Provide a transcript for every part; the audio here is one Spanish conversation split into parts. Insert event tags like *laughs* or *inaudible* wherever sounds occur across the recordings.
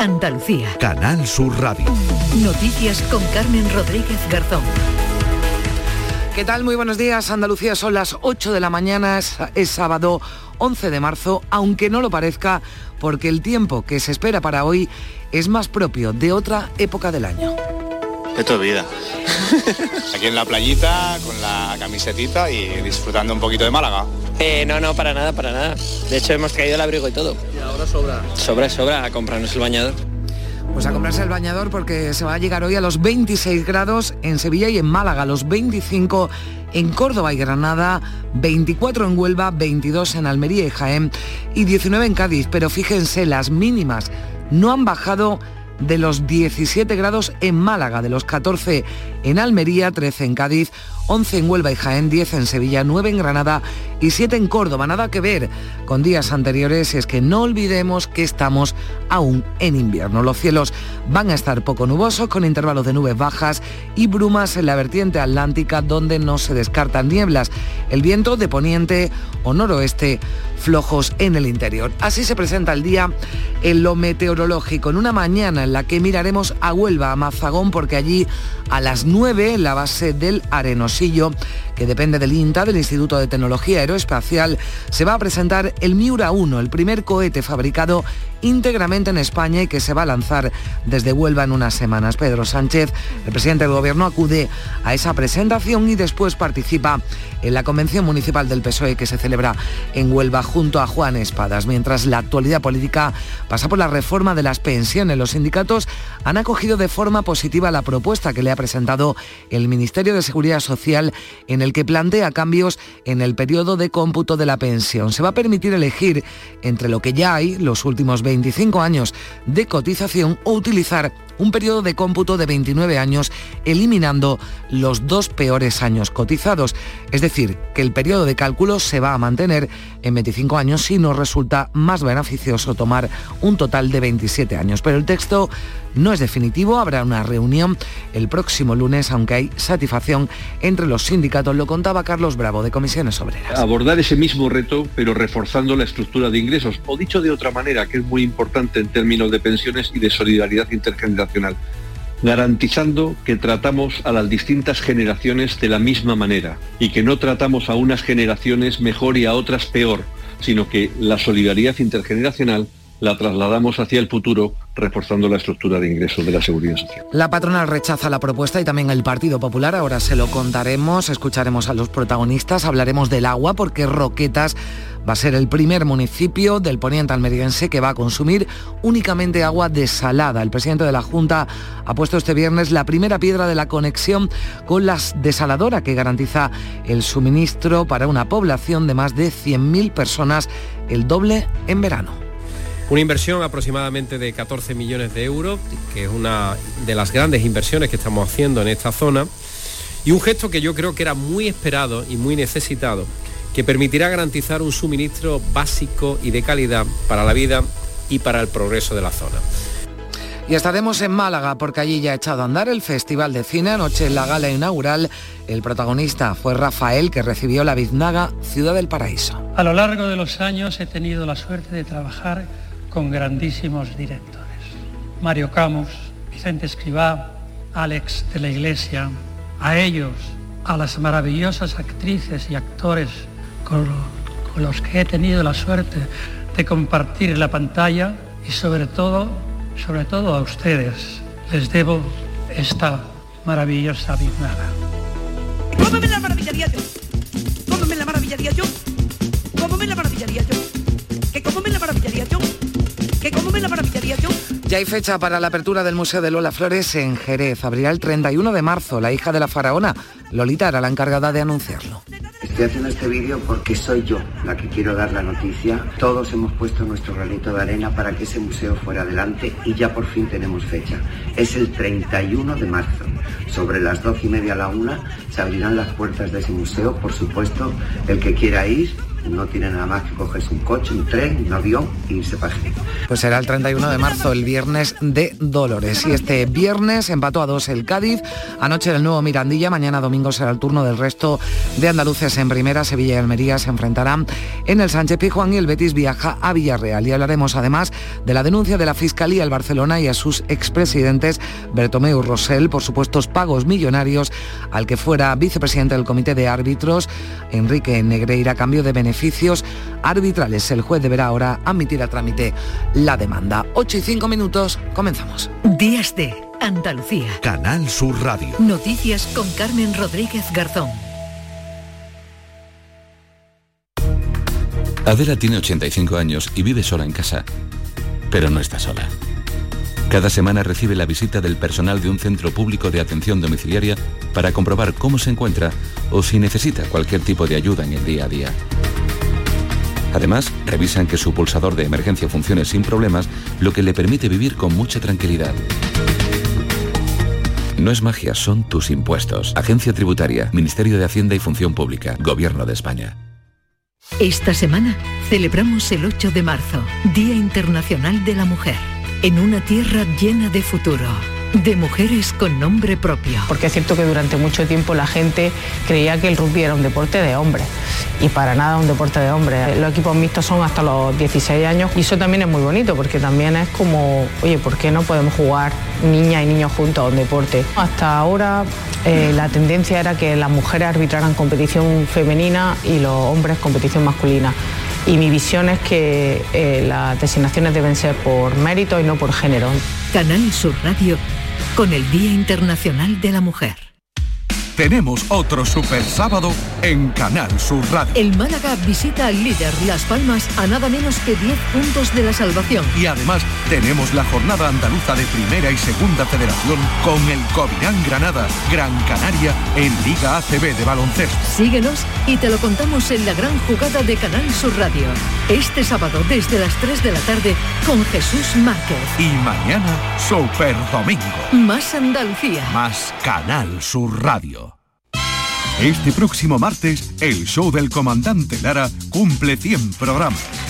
Andalucía. Canal Sur Radio. Noticias con Carmen Rodríguez Garzón. ¿Qué tal? Muy buenos días. Andalucía son las 8 de la mañana, es, es, sábado 11 de marzo, aunque no lo parezca, porque el tiempo que se espera para hoy es más propio de otra época del año. Esto es vida. *laughs* Aquí en la playita, con la camisetita y disfrutando un poquito de Málaga. Eh, no, no, para nada, para nada. De hecho, hemos traído el abrigo y todo. Y ahora sobra. Sobra, sobra, a comprarnos el bañador. Pues a comprarse el bañador porque se va a llegar hoy a los 26 grados en Sevilla y en Málaga, los 25 en Córdoba y Granada, 24 en Huelva, 22 en Almería y Jaén y 19 en Cádiz. Pero fíjense, las mínimas no han bajado de los 17 grados en Málaga, de los 14 en Almería, 13 en Cádiz, 11 en Huelva y Jaén, 10 en Sevilla, 9 en Granada y 7 en Córdoba. Nada que ver con días anteriores, es que no olvidemos que estamos aún en invierno. Los cielos van a estar poco nubosos, con intervalos de nubes bajas y brumas en la vertiente atlántica, donde no se descartan nieblas. El viento de poniente o noroeste flojos en el interior. Así se presenta el día en lo meteorológico, en una mañana en la que miraremos a Huelva, a Mazagón, porque allí a las 9, en la base del Arenosillo, que depende del INTA, del Instituto de Tecnología Aeroespacial, se va a presentar el Miura 1, el primer cohete fabricado íntegramente en España y que se va a lanzar desde Huelva en unas semanas. Pedro Sánchez, el presidente del Gobierno, acude a esa presentación y después participa en la Convención Municipal del PSOE que se celebra en Huelva junto a Juan Espadas. Mientras la actualidad política pasa por la reforma de las pensiones, los sindicatos han acogido de forma positiva la propuesta que le ha presentado el Ministerio de Seguridad Social en el que plantea cambios en el periodo de cómputo de la pensión. Se va a permitir elegir entre lo que ya hay, los últimos 25 años de cotización, o utilizar un periodo de cómputo de 29 años, eliminando los dos peores años cotizados. Es decir, que el periodo de cálculo se va a mantener en 25 años si nos resulta más beneficioso tomar un total de 27 años. Pero el texto no es definitivo, habrá una reunión el próximo lunes, aunque hay satisfacción entre los sindicatos, lo contaba Carlos Bravo de Comisiones Obreras. Abordar ese mismo reto, pero reforzando la estructura de ingresos, o dicho de otra manera, que es muy importante en términos de pensiones y de solidaridad intergeneracional garantizando que tratamos a las distintas generaciones de la misma manera y que no tratamos a unas generaciones mejor y a otras peor, sino que la solidaridad intergeneracional la trasladamos hacia el futuro reforzando la estructura de ingresos de la seguridad social. La patronal rechaza la propuesta y también el Partido Popular. Ahora se lo contaremos, escucharemos a los protagonistas, hablaremos del agua porque Roquetas va a ser el primer municipio del poniente almeriense que va a consumir únicamente agua desalada. El presidente de la Junta ha puesto este viernes la primera piedra de la conexión con la desaladora que garantiza el suministro para una población de más de 100.000 personas, el doble en verano. Una inversión aproximadamente de 14 millones de euros, que es una de las grandes inversiones que estamos haciendo en esta zona, y un gesto que yo creo que era muy esperado y muy necesitado, que permitirá garantizar un suministro básico y de calidad para la vida y para el progreso de la zona. Y estaremos en Málaga porque allí ya ha echado a andar el Festival de Cine. Anoche en la gala inaugural el protagonista fue Rafael que recibió la Biznaga Ciudad del Paraíso. A lo largo de los años he tenido la suerte de trabajar con grandísimos directores. Mario Camus, Vicente Escribá, Alex de la Iglesia, a ellos, a las maravillosas actrices y actores con, los que he tenido la suerte de compartir la pantalla y sobre todo, sobre todo a ustedes, les debo esta maravillosa biznaga. ¿Cómo me la maravillaría yo? ¿Cómo me la maravillaría yo? La maravillaría yo? Ya hay fecha para la apertura del Museo de Lola Flores en Jerez. Abrirá el 31 de marzo. La hija de la faraona, Lolita, era la encargada de anunciarlo. Estoy haciendo este vídeo porque soy yo la que quiero dar la noticia. Todos hemos puesto nuestro granito de arena para que ese museo fuera adelante y ya por fin tenemos fecha. Es el 31 de marzo. Sobre las 12 y media a la una se abrirán las puertas de ese museo. Por supuesto, el que quiera ir no tiene nada más que cogerse un coche, un tren, un avión e irse para. Pues será el 31 de marzo, el viernes de Dolores. Y este viernes empató a dos el Cádiz, anoche el nuevo Mirandilla, mañana domingo será el turno del resto de andaluces en primera, Sevilla y Almería se enfrentarán en el Sánchez Pijuán y el Betis viaja a Villarreal. Y hablaremos además de la denuncia de la Fiscalía al Barcelona y a sus expresidentes Bertomeu Rosell por supuestos pagos millonarios al que fuera vicepresidente del Comité de Árbitros, Enrique Negreira, a cambio de beneficios arbitrales. El juez deberá ahora admitir a trámite la demanda. 8 y 5 minutos, comenzamos. Días de Andalucía. Canal Sur Radio. Noticias con Carmen Rodríguez Garzón. Adela tiene 85 años y vive sola en casa, pero no está sola. Cada semana recibe la visita del personal de un centro público de atención domiciliaria para comprobar cómo se encuentra o si necesita cualquier tipo de ayuda en el día a día. Además, revisan que su pulsador de emergencia funcione sin problemas, lo que le permite vivir con mucha tranquilidad. No es magia, son tus impuestos. Agencia Tributaria, Ministerio de Hacienda y Función Pública, Gobierno de España. Esta semana celebramos el 8 de marzo, Día Internacional de la Mujer, en una tierra llena de futuro, de mujeres con nombre propio. Porque es cierto que durante mucho tiempo la gente creía que el rugby era un deporte de hombres y para nada un deporte de hombres. Los equipos mixtos son hasta los 16 años y eso también es muy bonito porque también es como, oye, ¿por qué no podemos jugar niñas y niños juntos a un deporte? Hasta ahora eh, la tendencia era que las mujeres arbitraran competición femenina y los hombres competición masculina. Y mi visión es que eh, las designaciones deben ser por mérito y no por género. Canal Sur Radio con el Día Internacional de la Mujer. Tenemos otro super sábado en Canal Sur Radio. El Málaga visita al líder Las Palmas a nada menos que 10 puntos de la salvación. Y además tenemos la jornada andaluza de Primera y Segunda Federación con el Covirán Granada, Gran Canaria en Liga ACB de baloncesto. Síguenos y te lo contamos en la gran jugada de Canal Sur Radio. Este sábado desde las 3 de la tarde con Jesús Márquez. Y mañana Super Domingo. Más Andalucía. Más Canal Sur Radio. Este próximo martes, el show del comandante Lara cumple 100 programas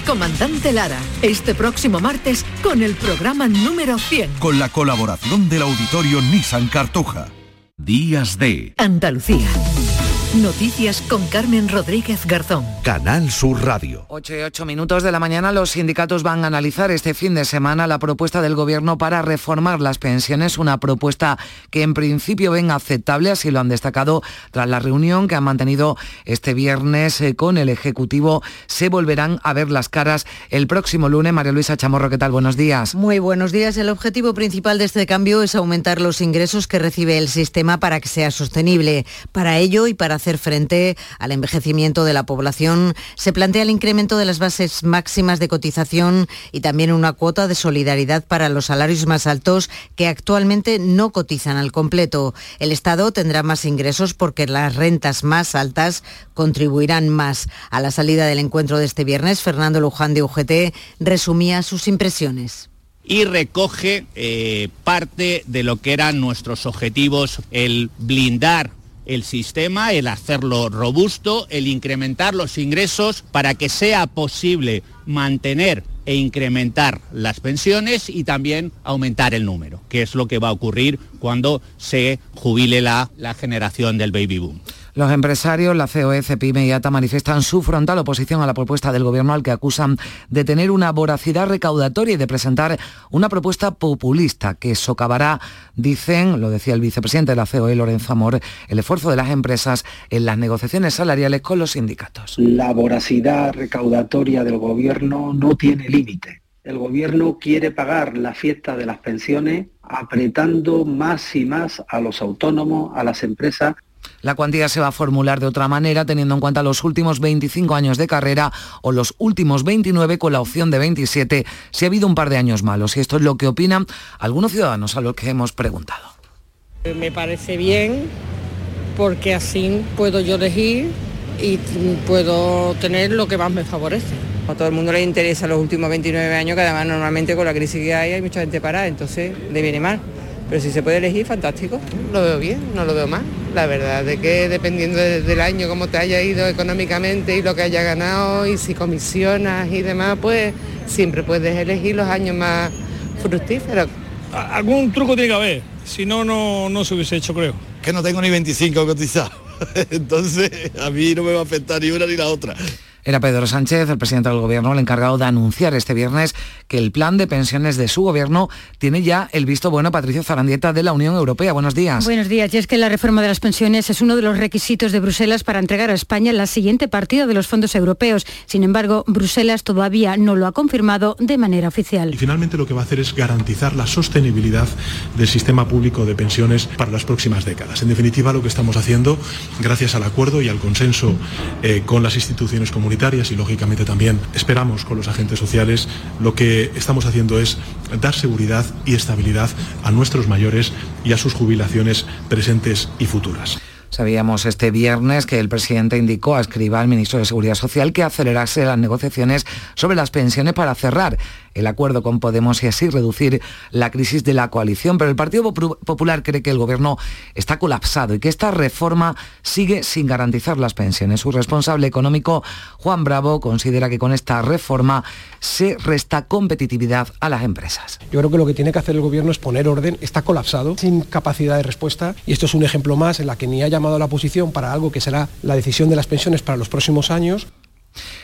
comandante Lara, este próximo martes con el programa número 100. Con la colaboración del auditorio Nissan Cartuja. Días de Andalucía. Noticias con Carmen Rodríguez Garzón. Canal Sur Radio. 8 y 8 minutos de la mañana los sindicatos van a analizar este fin de semana la propuesta del gobierno para reformar las pensiones, una propuesta que en principio ven aceptable, así lo han destacado tras la reunión que han mantenido este viernes eh, con el Ejecutivo. Se volverán a ver las caras el próximo lunes. María Luisa Chamorro, ¿qué tal? Buenos días. Muy buenos días. El objetivo principal de este cambio es aumentar los ingresos que recibe el sistema para que sea sostenible. Para ello y para hacer frente al envejecimiento de la población, se plantea el incremento de las bases máximas de cotización y también una cuota de solidaridad para los salarios más altos que actualmente no cotizan al completo. El Estado tendrá más ingresos porque las rentas más altas contribuirán más. A la salida del encuentro de este viernes, Fernando Luján de UGT resumía sus impresiones y recoge eh, parte de lo que eran nuestros objetivos, el blindar el sistema, el hacerlo robusto, el incrementar los ingresos para que sea posible mantener e incrementar las pensiones y también aumentar el número, que es lo que va a ocurrir cuando se jubile la, la generación del baby boom. Los empresarios, la COE, CEPIME y ATA manifiestan su frontal oposición a la propuesta del Gobierno al que acusan de tener una voracidad recaudatoria y de presentar una propuesta populista que socavará, dicen, lo decía el vicepresidente de la COE, Lorenzo Amor, el esfuerzo de las empresas en las negociaciones salariales con los sindicatos. La voracidad recaudatoria del Gobierno no tiene límite. El Gobierno quiere pagar la fiesta de las pensiones apretando más y más a los autónomos, a las empresas La cuantía se va a formular de otra manera teniendo en cuenta los últimos 25 años de carrera o los últimos 29 con la opción de 27 si ha habido un par de años malos. Y esto es lo que opinan algunos ciudadanos a los que hemos preguntado. Me parece bien porque así puedo yo elegir y puedo tener lo que más me favorece. A todo el mundo le interesa los últimos 29 años, que además normalmente con la crisis que hay hay mucha gente parada, entonces le viene mal. Pero si se puede elegir, fantástico. Lo veo bien, no lo veo mal. La verdad de que dependiendo del año, cómo te haya ido económicamente y lo que haya ganado y si comisionas y demás, pues siempre puedes elegir los años más fructíferos. Algún truco tiene que haber, si no, no, no se hubiese hecho, creo. Que no tengo ni 25 cotizados, *laughs* entonces a mí no me va a afectar ni una ni la otra. Era Pedro Sánchez, el presidente del gobierno, el encargado de anunciar este viernes que el plan de pensiones de su gobierno tiene ya el visto bueno Patricio Zarandieta de la Unión Europea. Buenos días. Buenos días. Y es que la reforma de las pensiones es uno de los requisitos de Bruselas para entregar a España la siguiente partida de los fondos europeos. Sin embargo, Bruselas todavía no lo ha confirmado de manera oficial. Y finalmente lo que va a hacer es garantizar la sostenibilidad del sistema público de pensiones para las próximas décadas. En definitiva, lo que estamos haciendo, gracias al acuerdo y al consenso eh, con las instituciones comunitarias, y lógicamente también esperamos con los agentes sociales, lo que estamos haciendo es dar seguridad y estabilidad a nuestros mayores y a sus jubilaciones presentes y futuras. Sabíamos este viernes que el presidente indicó a Escriba, al ministro de Seguridad Social, que acelerase las negociaciones sobre las pensiones para cerrar el acuerdo con Podemos y así reducir la crisis de la coalición. Pero el Partido Popular cree que el gobierno está colapsado y que esta reforma sigue sin garantizar las pensiones. Su responsable económico, Juan Bravo, considera que con esta reforma se resta competitividad a las empresas. Yo creo que lo que tiene que hacer el gobierno es poner orden. Está colapsado, sin capacidad de respuesta y esto es un ejemplo más en la que ni ha llamado a la oposición para algo que será la decisión de las pensiones para los próximos años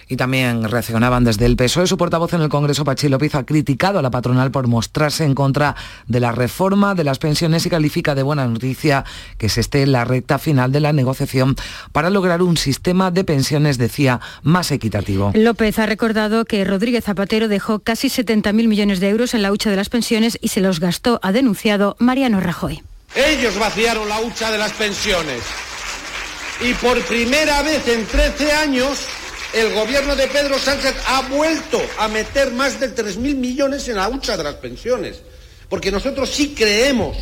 y también reaccionaban desde el PSOE. Su portavoz en el Congreso, Pachi López, ha criticado a la patronal por mostrarse en contra de la reforma de las pensiones y califica de buena noticia que se esté en la recta final de la negociación para lograr un sistema de pensiones, decía, más equitativo. López ha recordado que Rodríguez Zapatero dejó casi 70.000 millones de euros en la hucha de las pensiones y se los gastó, ha denunciado Mariano Rajoy. Ellos vaciaron la hucha de las pensiones y por primera vez en 13 años el gobierno de Pedro Sánchez ha vuelto a meter más de 3.000 millones en la hucha de las pensiones, porque nosotros sí creemos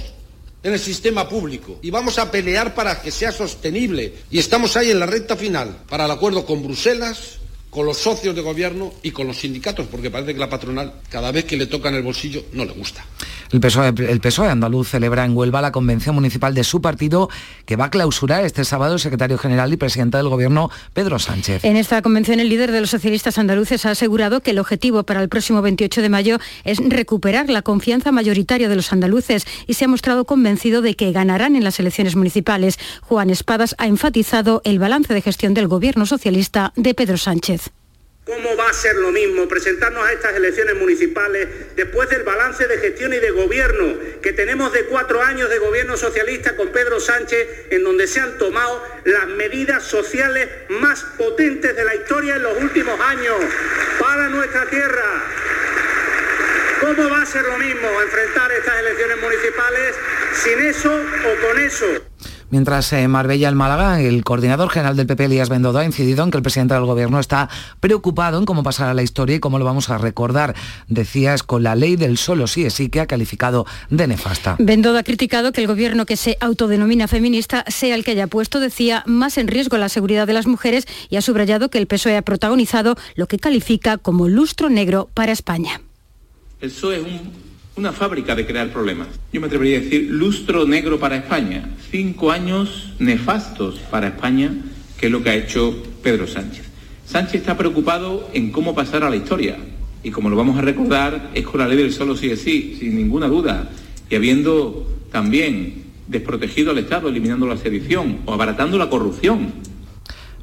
en el sistema público y vamos a pelear para que sea sostenible. Y estamos ahí en la recta final para el acuerdo con Bruselas, con los socios de gobierno y con los sindicatos, porque parece que la patronal, cada vez que le tocan el bolsillo, no le gusta. El PSOE, el PSOE andaluz celebra en Huelva la convención municipal de su partido que va a clausurar este sábado el secretario general y presidente del gobierno, Pedro Sánchez. En esta convención el líder de los socialistas andaluces ha asegurado que el objetivo para el próximo 28 de mayo es recuperar la confianza mayoritaria de los andaluces y se ha mostrado convencido de que ganarán en las elecciones municipales. Juan Espadas ha enfatizado el balance de gestión del gobierno socialista de Pedro Sánchez. ¿Cómo va a ser lo mismo presentarnos a estas elecciones municipales después del balance de gestión y de gobierno que tenemos de cuatro años de gobierno socialista con Pedro Sánchez, en donde se han tomado las medidas sociales más potentes de la historia en los últimos años para nuestra tierra? ¿Cómo va a ser lo mismo enfrentar estas elecciones municipales sin eso o con eso? Mientras en Marbella, el Málaga, el coordinador general del PP, Elías Bendodo, ha incidido en que el presidente del gobierno está preocupado en cómo pasará la historia y cómo lo vamos a recordar. Decía, es con la ley del solo sí es sí que ha calificado de nefasta. Bendodo ha criticado que el gobierno que se autodenomina feminista sea el que haya puesto, decía, más en riesgo la seguridad de las mujeres y ha subrayado que el PSOE ha protagonizado lo que califica como lustro negro para España. El PSOE es un una fábrica de crear problemas. Yo me atrevería a decir lustro negro para España, cinco años nefastos para España, que es lo que ha hecho Pedro Sánchez. Sánchez está preocupado en cómo pasar a la historia y como lo vamos a recordar es con la ley del solo sí es sí, sin ninguna duda, y habiendo también desprotegido al Estado, eliminando la sedición o abaratando la corrupción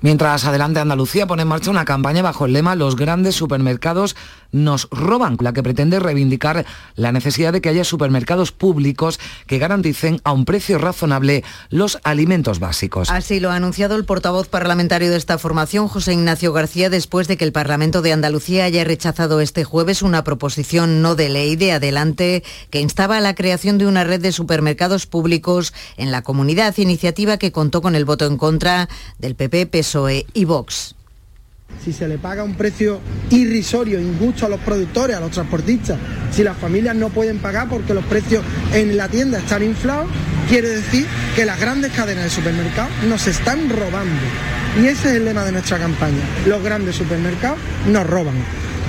Mientras adelante Andalucía pone en marcha una campaña bajo el lema Los grandes supermercados nos roban, la que pretende reivindicar la necesidad de que haya supermercados públicos que garanticen a un precio razonable los alimentos básicos. Así lo ha anunciado el portavoz parlamentario de esta formación, José Ignacio García, después de que el Parlamento de Andalucía haya rechazado este jueves una proposición no de ley de adelante que instaba a la creación de una red de supermercados públicos en la comunidad, iniciativa que contó con el voto en contra del PP, PSOE y Vox si se le paga un precio irrisorio, injusto a los productores, a los transportistas, si las familias no pueden pagar porque los precios en la tienda están inflados, quiere decir que las grandes cadenas de supermercados nos están robando. Y ese es el lema de nuestra campaña. Los grandes supermercados nos roban.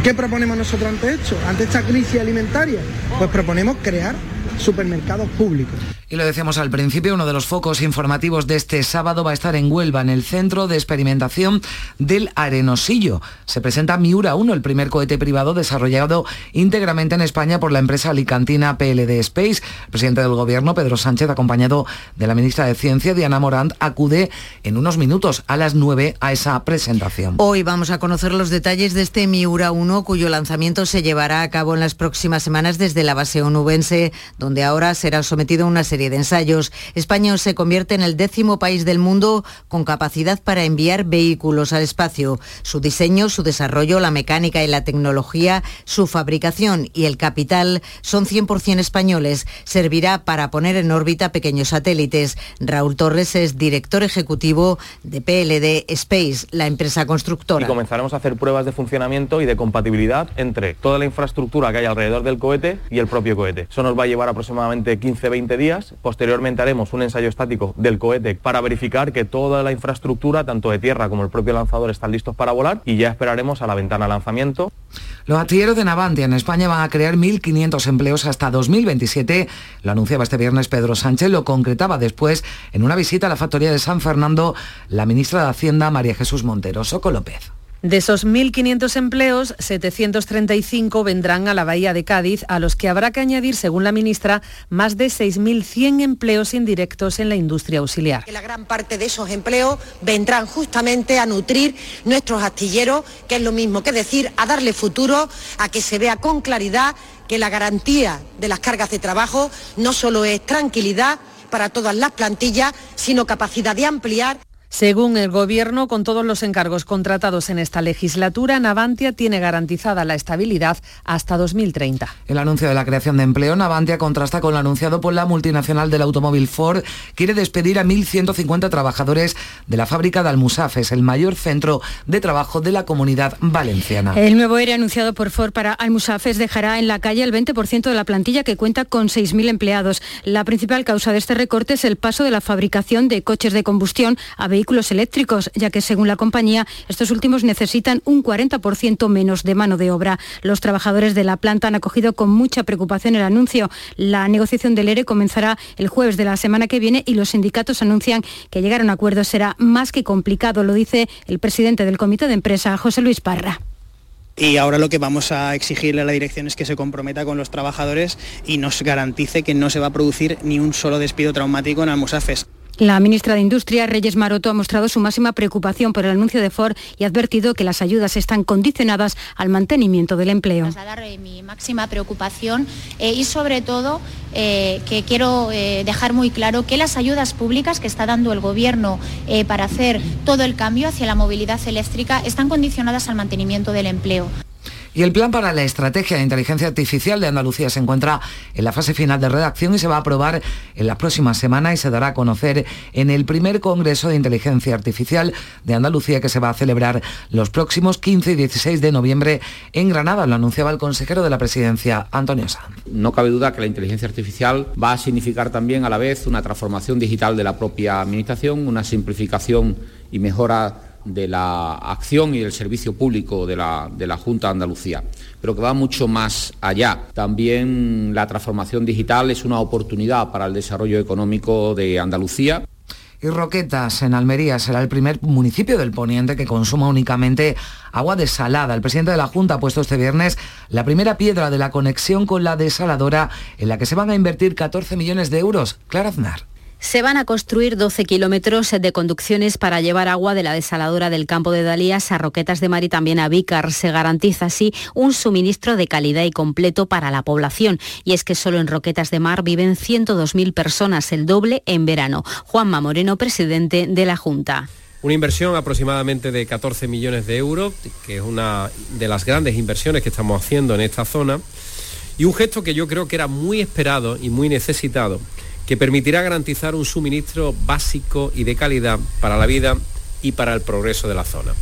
¿Qué proponemos nosotros ante esto? Ante esta crisis alimentaria? Pues proponemos crear supermercados públicos. Y lo decíamos al principio, uno de los focos informativos de este sábado va a estar en Huelva, en el Centro de Experimentación del Arenosillo. Se presenta Miura 1, el primer cohete privado desarrollado íntegramente en España por la empresa alicantina PLD Space. El presidente del Gobierno, Pedro Sánchez, acompañado de la ministra de Ciencia, Diana Morant, acude en unos minutos a las 9 a esa presentación. Hoy vamos a conocer los detalles de este Miura 1, cuyo lanzamiento se llevará a cabo en las próximas semanas desde la base onubense, donde ahora será sometido a una serie de ensayos. España se convierte en el décimo país del mundo con capacidad para enviar vehículos al espacio. Su diseño, su desarrollo, la mecánica y la tecnología, su fabricación y el capital son 100% españoles. Servirá para poner en órbita pequeños satélites. Raúl Torres es director ejecutivo de PLD Space, la empresa constructora. Y comenzaremos a hacer pruebas de funcionamiento y de compatibilidad entre toda la infraestructura que hay alrededor del cohete y el propio cohete. Eso nos va a llevar aproximadamente 15-20 días Posteriormente haremos un ensayo estático del cohete para verificar que toda la infraestructura, tanto de tierra como el propio lanzador, están listos para volar y ya esperaremos a la ventana de lanzamiento. Los astilleros de Navantia en España van a crear 1.500 empleos hasta 2027. Lo anunciaba este viernes Pedro Sánchez, lo concretaba después en una visita a la factoría de San Fernando la ministra de Hacienda María Jesús Montero. Soco López. De esos 1.500 empleos, 735 vendrán a la Bahía de Cádiz, a los que habrá que añadir, según la ministra, más de 6.100 empleos indirectos en la industria auxiliar. La gran parte de esos empleos vendrán justamente a nutrir nuestros astilleros, que es lo mismo que decir, a darle futuro, a que se vea con claridad que la garantía de las cargas de trabajo no solo es tranquilidad para todas las plantillas, sino capacidad de ampliar según el Gobierno, con todos los encargos contratados en esta legislatura, Navantia tiene garantizada la estabilidad hasta 2030. El anuncio de la creación de empleo Navantia contrasta con lo anunciado por la multinacional del automóvil Ford. Quiere despedir a 1.150 trabajadores de la fábrica de Almusafes, el mayor centro de trabajo de la comunidad valenciana. El nuevo ERE anunciado por Ford para Almusafes dejará en la calle el 20% de la plantilla que cuenta con 6.000 empleados. La principal causa de este recorte es el paso de la fabricación de coches de combustión a vehículos eléctricos, ya que según la compañía, estos últimos necesitan un 40% menos de mano de obra. Los trabajadores de la planta han acogido con mucha preocupación el anuncio. La negociación del ERE comenzará el jueves de la semana que viene y los sindicatos anuncian que llegar a un acuerdo será más que complicado, lo dice el presidente del comité de empresa, José Luis Parra. Y ahora lo que vamos a exigirle a la dirección es que se comprometa con los trabajadores y nos garantice que no se va a producir ni un solo despido traumático en Almusafes. La ministra de Industria, Reyes Maroto, ha mostrado su máxima preocupación por el anuncio de Ford y ha advertido que las ayudas están condicionadas al mantenimiento del empleo. Trasladar eh, mi máxima preocupación eh, y sobre todo eh, que quiero dejar muy claro que las ayudas públicas que está dando el Gobierno para hacer todo el cambio hacia la movilidad eléctrica están condicionadas al mantenimiento del empleo. Y el plan para la estrategia de inteligencia artificial de Andalucía se encuentra en la fase final de redacción y se va a aprobar en la próxima semana y se dará a conocer en el primer Congreso de Inteligencia Artificial de Andalucía que se va a celebrar los próximos 15 y 16 de noviembre en Granada. Lo anunciaba el consejero de la presidencia, Antonio Sanz. No cabe duda que la inteligencia artificial va a significar también a la vez una transformación digital de la propia administración, una simplificación y mejora de la acción y del servicio público de la, de la Junta de Andalucía, pero que va mucho más allá. También la transformación digital es una oportunidad para el desarrollo económico de Andalucía. Y Roquetas, en Almería, será el primer municipio del poniente que consuma únicamente agua desalada. El presidente de la Junta ha puesto este viernes la primera piedra de la conexión con la desaladora en la que se van a invertir 14 millones de euros. Clara Aznar. Se van a construir 12 kilómetros de conducciones para llevar agua de la desaladora del campo de Dalías a Roquetas de Mar y también a Vícar. Se garantiza así un suministro de calidad y completo para la población. Y es que solo en Roquetas de Mar viven 102.000 personas, el doble en verano. Juanma Moreno, presidente de la Junta. Una inversión aproximadamente de 14 millones de euros, que es una de las grandes inversiones que estamos haciendo en esta zona, y un gesto que yo creo que era muy esperado y muy necesitado que permitirá garantizar un suministro básico y de calidad para la vida y para el progreso de la zona.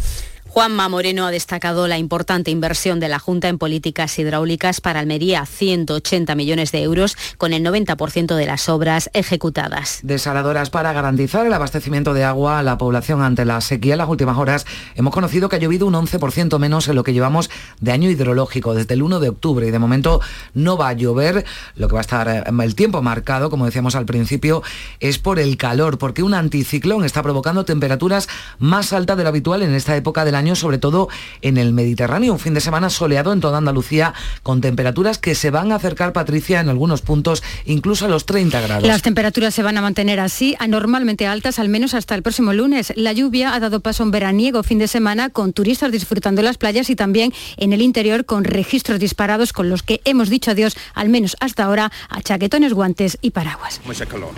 Juanma Moreno ha destacado la importante inversión de la Junta en políticas hidráulicas para Almería, 180 millones de euros, con el 90% de las obras ejecutadas. Desaladoras para garantizar el abastecimiento de agua a la población ante la sequía. En las últimas horas hemos conocido que ha llovido un 11% menos en lo que llevamos de año hidrológico, desde el 1 de octubre. Y de momento no va a llover. Lo que va a estar eh, el tiempo marcado, como decíamos al principio, es por el calor, porque un anticiclón está provocando temperaturas más altas de lo habitual en esta época del año, sobre todo en el Mediterráneo. Un fin de semana soleado en toda Andalucía, con temperaturas que se van a acercar, Patricia, en algunos puntos, incluso a los 30 grados. Las temperaturas se van a mantener así, anormalmente altas, al menos hasta el próximo lunes. La lluvia ha dado paso a un veraniego fin de semana, con turistas disfrutando las playas y también en el interior con registros disparados con los que hemos dicho adiós, al menos hasta ahora, a chaquetones, guantes y paraguas. Mucha calor.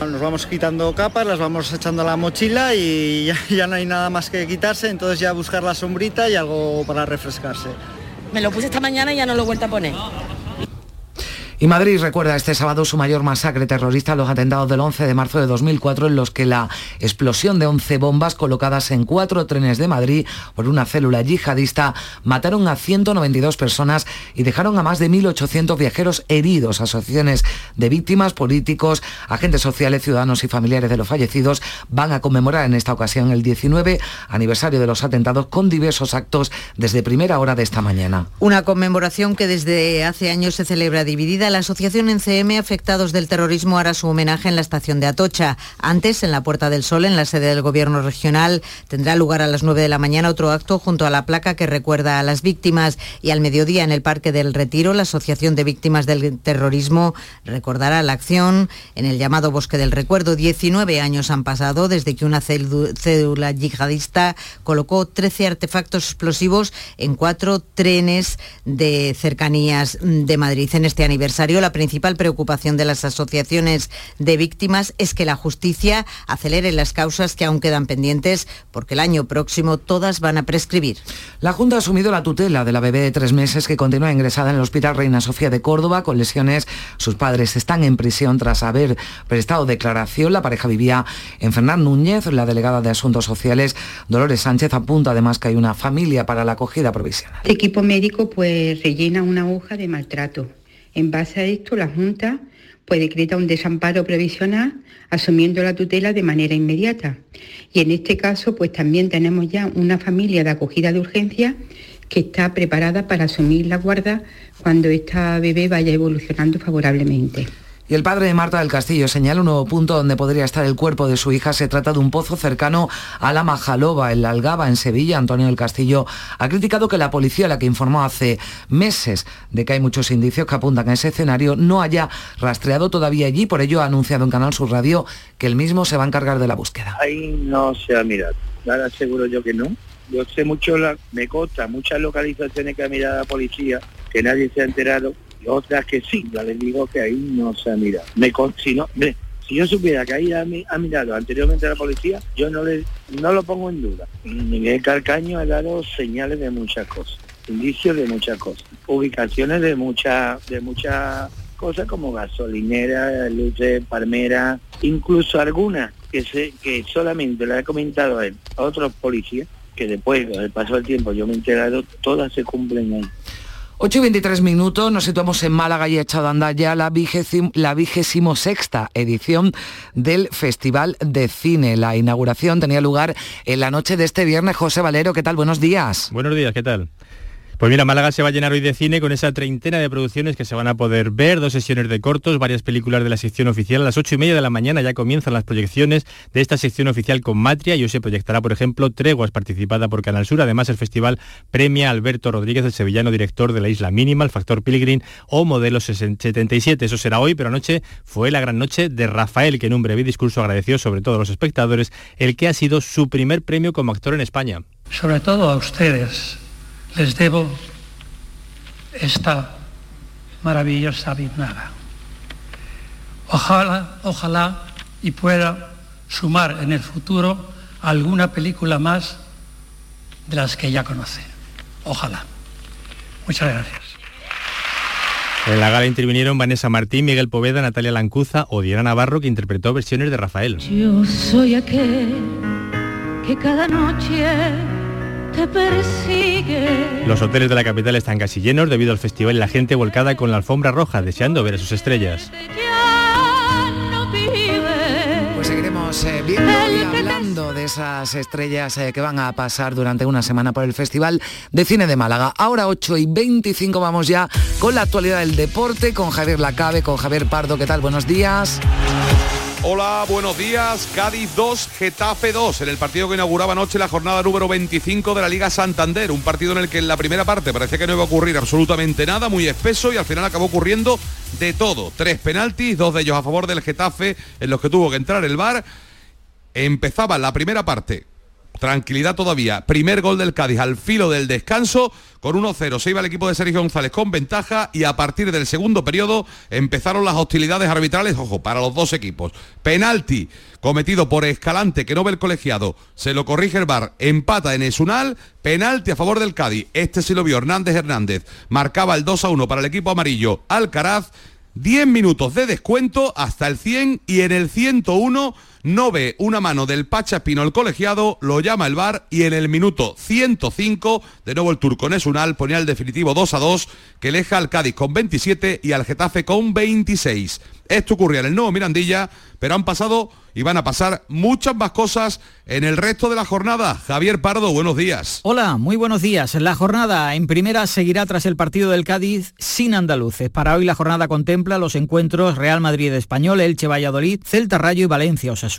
Nos vamos quitando capas, las vamos echando a la mochila y ya, ya no hay nada más que quitarse, entonces ya buscar la sombrita y algo para refrescarse. Me lo puse esta mañana y ya no lo he vuelto a poner. Y Madrid recuerda este sábado su mayor masacre terrorista, los atentados del 11 de marzo de 2004, en los que la explosión de 11 bombas colocadas en cuatro trenes de Madrid por una célula yihadista mataron a 192 personas y dejaron a más de 1.800 viajeros heridos. Asociaciones de víctimas, políticos, agentes sociales, ciudadanos y familiares de los fallecidos van a conmemorar en esta ocasión el 19 aniversario de los atentados con diversos actos desde primera hora de esta mañana. Una conmemoración que desde hace años se celebra dividida la Asociación NCM Afectados del Terrorismo hará su homenaje en la estación de Atocha. Antes, en la Puerta del Sol, en la sede del Gobierno regional, tendrá lugar a las 9 de la mañana otro acto junto a la placa que recuerda a las víctimas. Y al mediodía, en el Parque del Retiro, la Asociación de Víctimas del Terrorismo recordará la acción en el llamado Bosque del Recuerdo. 19 años han pasado desde que una cédula yihadista colocó 13 artefactos explosivos en cuatro trenes de cercanías de Madrid. En este aniversario, la principal preocupación de las asociaciones de víctimas es que la justicia acelere las causas que aún quedan pendientes porque el año próximo todas van a prescribir. La Junta ha asumido la tutela de la bebé de tres meses que continúa ingresada en el Hospital Reina Sofía de Córdoba con lesiones. Sus padres están en prisión tras haber prestado declaración. La pareja vivía en Fernán Núñez, la delegada de Asuntos Sociales, Dolores Sánchez, apunta además que hay una familia para la acogida provisional. El equipo médico pues rellena una hoja de maltrato en base a esto, la Junta pues decreta un desamparo provisional asumiendo la tutela de manera inmediata. Y en este caso, pues también tenemos ya una familia de acogida de urgencia que está preparada para asumir la guarda cuando esta bebé vaya evolucionando favorablemente. Y el padre de Marta del Castillo señala un nuevo punto donde podría estar el cuerpo de su hija. Se trata de un pozo cercano a la Majaloba, en la Algaba, en Sevilla. Antonio del Castillo ha criticado que la policía, la que informó hace meses de que hay muchos indicios que apuntan a ese escenario, no haya rastreado todavía allí. Por ello ha anunciado en Canal Sur Radio que el mismo se va a encargar de la búsqueda. Ahí no se ha mirado. Ahora seguro yo que no. Yo sé mucho, la, me consta muchas localizaciones que ha mirado la policía, que nadie se ha enterado otras que sí, ya les digo que ahí no se ha mirado. Me, si, no, si yo supiera que ahí ha, mirado anteriormente la policía, yo no, le, no lo pongo en duda. Miguel Calcaño ha dado señales de muchas cosas, indicios de muchas cosas, ubicaciones de muchas de muchas cosas como gasolinera, luces, palmera, incluso algunas que, se, que solamente le he comentado a él, a otros policías, que después, con el paso del tiempo, yo me he enterado, todas se cumplen ahí. 8 y 23 minutos, nos situamos en Málaga y echado a andar ya la la vigésimo sexta edición del Festival de Cine. La inauguración tenía lugar en la noche de este viernes. José Valero, ¿qué tal? Buenos días. Buenos días, ¿qué tal? Pues mira, Málaga se va a llenar hoy de cine con esa treintena de producciones que se van a poder ver, dos sesiones de cortos, varias películas de la sección oficial. A las ocho y media de la mañana ya comienzan las proyecciones de esta sección oficial con Matria y hoy se proyectará, por ejemplo, Treguas, participada por Canal Sur. Además, el festival premia a Alberto Rodríguez, el sevillano director de La Isla Mínima, El Factor Pilgrim o Modelo 77. Eso será hoy, pero anoche fue la gran noche de Rafael, que en un breve discurso agradeció sobre todo a los espectadores el que ha sido su primer premio como actor en España. Sobre todo a ustedes les debo esta maravillosa biznaga. Ojalá, ojalá y pueda sumar en el futuro alguna película más de las que ya conoce. Ojalá. Muchas gracias. En la gala intervinieron Vanessa Martín, Miguel Poveda, Natalia Lancuza o Diana Navarro, que interpretó versiones de Rafael. Yo soy aquel que cada noche te persigue. Los hoteles de la capital están casi llenos debido al festival y la gente volcada con la alfombra roja, deseando ver a sus estrellas. Pues seguiremos eh, viendo y hablando de esas estrellas eh, que van a pasar durante una semana por el Festival de Cine de Málaga. Ahora 8 y 25 vamos ya con la actualidad del deporte, con Javier Lacabe, con Javier Pardo. ¿Qué tal? Buenos días. Hola, buenos días. Cádiz 2, Getafe 2, en el partido que inauguraba anoche la jornada número 25 de la Liga Santander. Un partido en el que en la primera parte parecía que no iba a ocurrir absolutamente nada, muy espeso y al final acabó ocurriendo de todo. Tres penaltis, dos de ellos a favor del Getafe, en los que tuvo que entrar el VAR. Empezaba la primera parte Tranquilidad todavía. Primer gol del Cádiz al filo del descanso. Con 1-0 se iba el equipo de Sergio González con ventaja y a partir del segundo periodo empezaron las hostilidades arbitrales, ojo, para los dos equipos. Penalti cometido por Escalante que no ve el colegiado. Se lo corrige el bar. Empata en Esunal. Penalti a favor del Cádiz. Este sí lo vio Hernández Hernández. Marcaba el 2-1 para el equipo amarillo. Alcaraz. 10 minutos de descuento hasta el 100 y en el 101 no ve una mano del Pachapino el colegiado, lo llama el bar y en el minuto 105, de nuevo el turco Nesunal ponía el definitivo 2 a 2, que deja al Cádiz con 27 y al Getafe con 26. Esto ocurría en el nuevo Mirandilla, pero han pasado y van a pasar muchas más cosas en el resto de la jornada. Javier Pardo, buenos días. Hola, muy buenos días. La jornada en primera seguirá tras el partido del Cádiz sin andaluces. Para hoy la jornada contempla los encuentros Real Madrid Español, Elche Valladolid, Celta Rayo y Valencia Osasuna.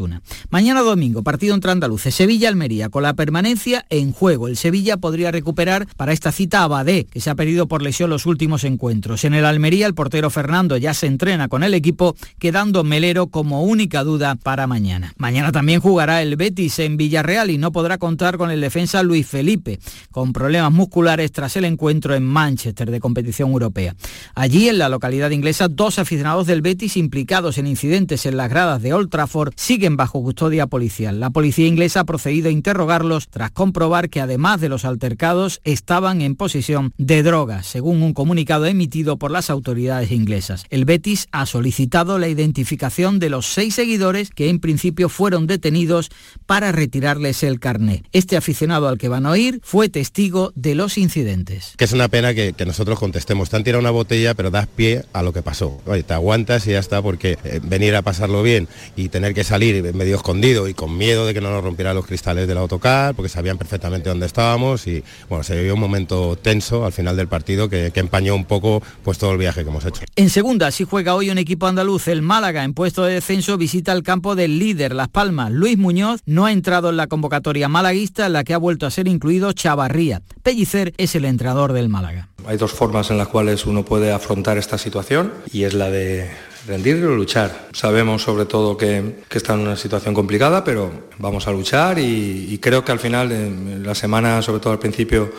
Mañana domingo, partido entre andaluces, Sevilla Almería, con la permanencia en juego. El Sevilla podría recuperar para esta cita a Badé, que se ha perdido por lesión los últimos encuentros. En el Almería, el portero Fernando ya se entrena con el equipo, quedando Melero como única duda para mañana. Mañana también jugará el Betis en Villarreal y no podrá contar con el defensa Luis Felipe, con problemas musculares tras el encuentro en Manchester de competición europea. Allí, en la localidad inglesa, dos aficionados del Betis implicados en incidentes en las gradas de Old Trafford siguen bajo custodia policial. La policía inglesa ha procedido a interrogarlos tras comprobar que además de los altercados estaban en posesión de drogas, según un comunicado emitido por las autoridades inglesas. El Betis ha solicitado la identificación de los seis seguidores que en principio fueron detenidos para retirarles el carné. Este aficionado al que van a oír fue testigo de los incidentes. Que es una pena que, nosotros contestemos. Te han tirado una botella, pero das pie a lo que pasó. Oye, te aguantas y ya está, porque eh, venir a pasarlo bien y tener que salir medio escondido y con miedo de que no nos rompieran los cristales del autocar, porque sabían perfectamente dónde estábamos y bueno, se vivió un momento tenso al final del partido que, que empañó un poco pues todo el viaje que hemos hecho. En segunda, si juega hoy un equipo andaluz, el Málaga en puesto de descenso visita el campo del líder, Las Palmas. Luis Muñoz no ha entrado en la convocatoria malaguista en la que ha vuelto a ser incluido Chavarría. Pellicer es el entrenador del Málaga. Hay dos formas en las cuales uno puede afrontar esta situación y es la de rendir o luchar. Sabemos sobre todo que, que, está en una situación complicada, pero vamos a luchar y, y creo que al final, en la semana, sobre todo al principio,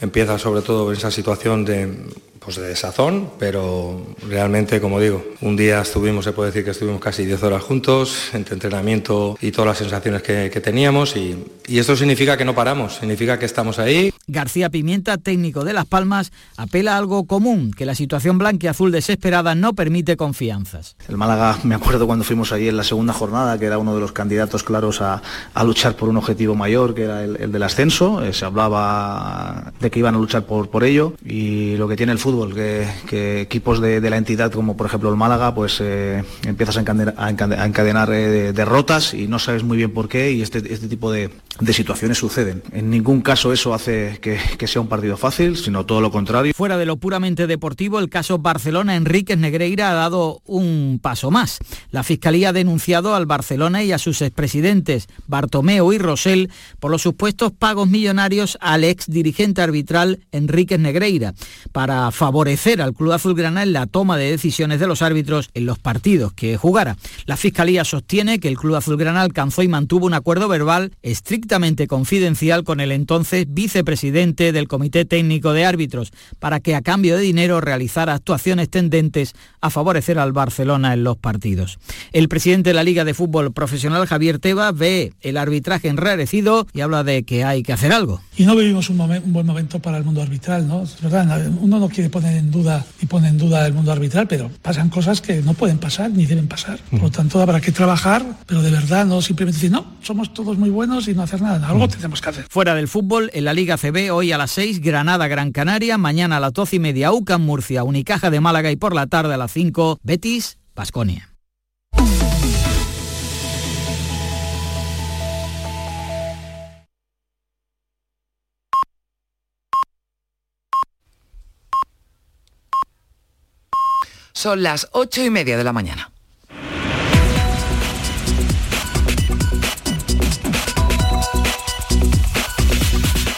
empieza sobre todo esa situación de, pues de desazón, pero realmente, como digo, un día estuvimos, se puede decir que estuvimos casi 10 horas juntos, entre entrenamiento y todas las sensaciones que, que teníamos, y, y, esto significa que no paramos, significa que estamos ahí. García Pimienta, técnico de Las Palmas, apela a algo común, que la situación blanca y azul desesperada no permite confianzas. El Málaga, me acuerdo cuando fuimos ahí en la segunda jornada, que era uno de los candidatos claros a, a luchar por un objetivo mayor, que era el, el del ascenso, eh, se hablaba de que iban a luchar por, por ello, y lo que tiene el fútbol que, equipos de, la entidad como por ejemplo el Málaga, pues eh, empiezas a encadenar eh, derrotas y no sabes muy bien por qué y este, este tipo de, de situaciones suceden. En ningún caso eso hace que, sea un partido fácil, sino todo lo contrario. Fuera de lo puramente deportivo, el caso Barcelona Enríquez Negreira ha dado un paso más. La Fiscalía ha denunciado al Barcelona y a sus expresidentes Bartomeu y Rosell por los supuestos pagos millonarios al ex dirigente arbitral Enríquez Negreira para favorecer al Club Azulgrana en la toma de decisiones de los árbitros en los partidos que jugara. La Fiscalía sostiene que el Club Azulgrana alcanzó y mantuvo un acuerdo verbal estricto confidencial con el entonces vicepresidente del Comité Técnico de Árbitros para que a cambio de dinero realizara actuaciones tendentes a favorecer al Barcelona en los partidos. El presidente de la Liga de Fútbol Profesional, Javier Tebas, ve el arbitraje enrarecido y habla de que hay que hacer algo. Y no vivimos un, un buen momento para el mundo arbitral, ¿no? Es verdad, uno no quiere poner en duda y pone en duda el mundo arbitral, pero pasan cosas que no pueden pasar ni deben pasar. Por lo tanto, habrá que trabajar, pero de verdad no simplemente decir, no, somos todos muy buenos y no hacer nada. Algo tenemos que hacer. Fuera del fútbol, en la Liga CB, hoy a las 6, Granada, Gran Canaria, mañana a las 12 y media, UCAM, Murcia, Unicaja de Málaga y por la tarde a las 5, Betis, Basconia. Son las ocho y media de la mañana.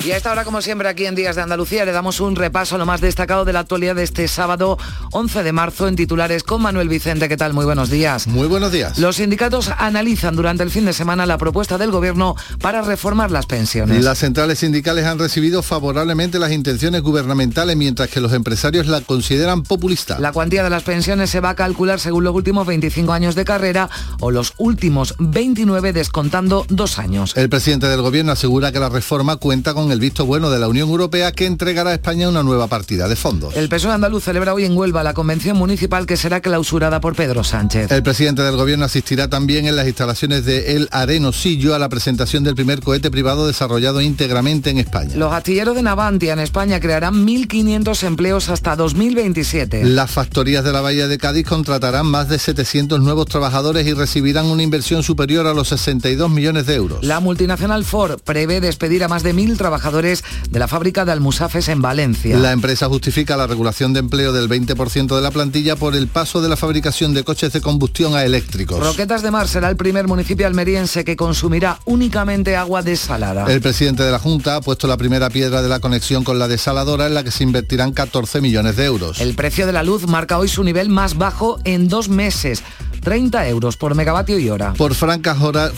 Y a esta hora, como siempre, aquí en Días de Andalucía, le damos un repaso a lo más destacado de la actualidad de este sábado 11 de marzo en titulares con Manuel Vicente. ¿Qué tal? Muy buenos días. Muy buenos días. Los sindicatos analizan durante el fin de semana la propuesta del Gobierno para reformar las pensiones. Las centrales sindicales han recibido favorablemente las intenciones gubernamentales, mientras que los empresarios la consideran populista. La cuantía de las pensiones se va a calcular según los últimos 25 años de carrera o los últimos 29 descontando dos años. El presidente del Gobierno asegura que la reforma cuenta con el visto bueno de la Unión Europea que entregará a España una nueva partida de fondos. El PSOE andaluz celebra hoy en Huelva la convención municipal que será clausurada por Pedro Sánchez. El presidente del gobierno asistirá también en las instalaciones de El Arenosillo a la presentación del primer cohete privado desarrollado íntegramente en España. Los astilleros de Navantia en España crearán 1.500 empleos hasta 2027. Las factorías de la Bahía de Cádiz contratarán más de 700 nuevos trabajadores y recibirán una inversión superior a los 62 millones de euros. La multinacional Ford prevé despedir a más de mil trabajadores de la fábrica de Almusafes en Valencia. La empresa justifica la regulación de empleo del 20% de la plantilla por el paso de la fabricación de coches de combustión a eléctricos. Roquetas de Mar será el primer municipio almeriense que consumirá únicamente agua desalada. El presidente de la Junta ha puesto la primera piedra de la conexión con la desaladora en la que se invertirán 14 millones de euros. El precio de la luz marca hoy su nivel más bajo en dos meses. 30 euros por megavatio y hora. Por,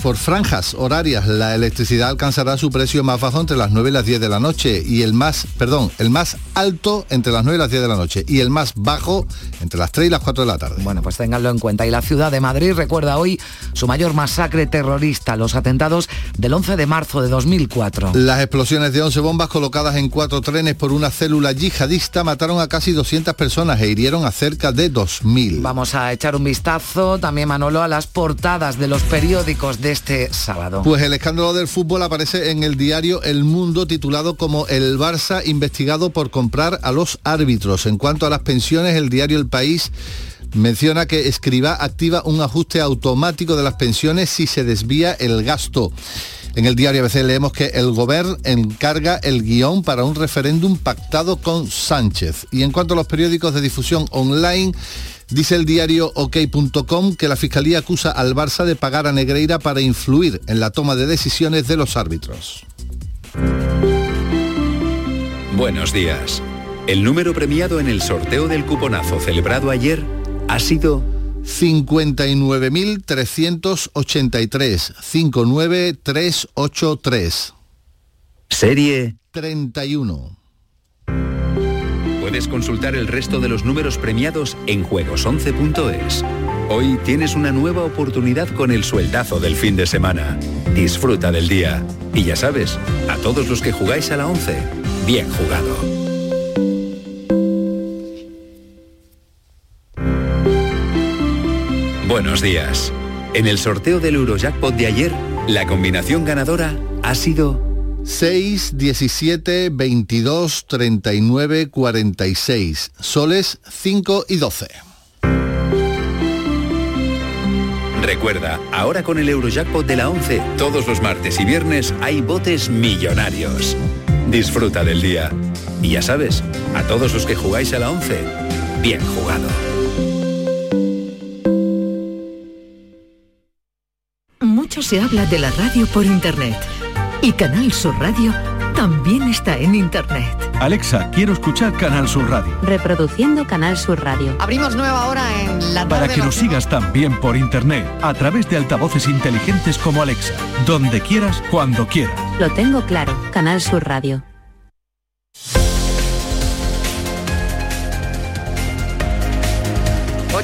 por franjas horarias, la electricidad alcanzará su precio más bajo entre las 9 y las 10 de la noche y el más, perdón, el más alto entre las 9 y las 10 de la noche y el más bajo entre las 3 y las 4 de la tarde. Bueno, pues ténganlo en cuenta. Y la ciudad de Madrid recuerda hoy su mayor masacre terrorista, los atentados del 11 de marzo de 2004. Las explosiones de 11 bombas colocadas en cuatro trenes por una célula yihadista mataron a casi 200 personas e hirieron a cerca de 2.000. Vamos a echar un vistazo también, Manolo, a las portadas de los periódicos de este sábado. Pues el escándalo del fútbol aparece en el diario El Mundo titulado como El Barça investigado por comprar a los árbitros. En cuanto a las pensiones, el diario El País menciona que Escriba activa un ajuste automático de las pensiones si se desvía el gasto. En el diario ABC leemos que el gobierno encarga el guion para un referéndum pactado con Sánchez. Y en cuanto a los periódicos de difusión online, Dice el diario OK.com que la Fiscalía acusa al Barça de pagar a Negreira para influir en la toma de decisiones de los árbitros. Buenos días. El número premiado en el sorteo del cuponazo celebrado ayer ha sido 59.383 59383. Serie 31. Puedes consultar el resto de los números premiados en juegos11.es. Hoy tienes una nueva oportunidad con el sueldazo del fin de semana. Disfruta del día. Y ya sabes, a todos los que jugáis a la 11, bien jugado. Buenos días. En el sorteo del Eurojackpot de ayer, la combinación ganadora ha sido 6, 17, 22, 39, 46. Soles 5 y 12. Recuerda, ahora con el Eurojackpot de la 11, todos los martes y viernes hay botes millonarios. Disfruta del día. Y ya sabes, a todos los que jugáis a la 11, bien jugado. Mucho se habla de la radio por internet. Y Canal Sur Radio también está en internet. Alexa, quiero escuchar Canal Sur Radio. Reproduciendo Canal Sur Radio. Abrimos nueva hora en la Para tarde que nos sigas también por internet, a través de altavoces inteligentes como Alexa, donde quieras, cuando quieras. Lo tengo claro. Canal Sur Radio.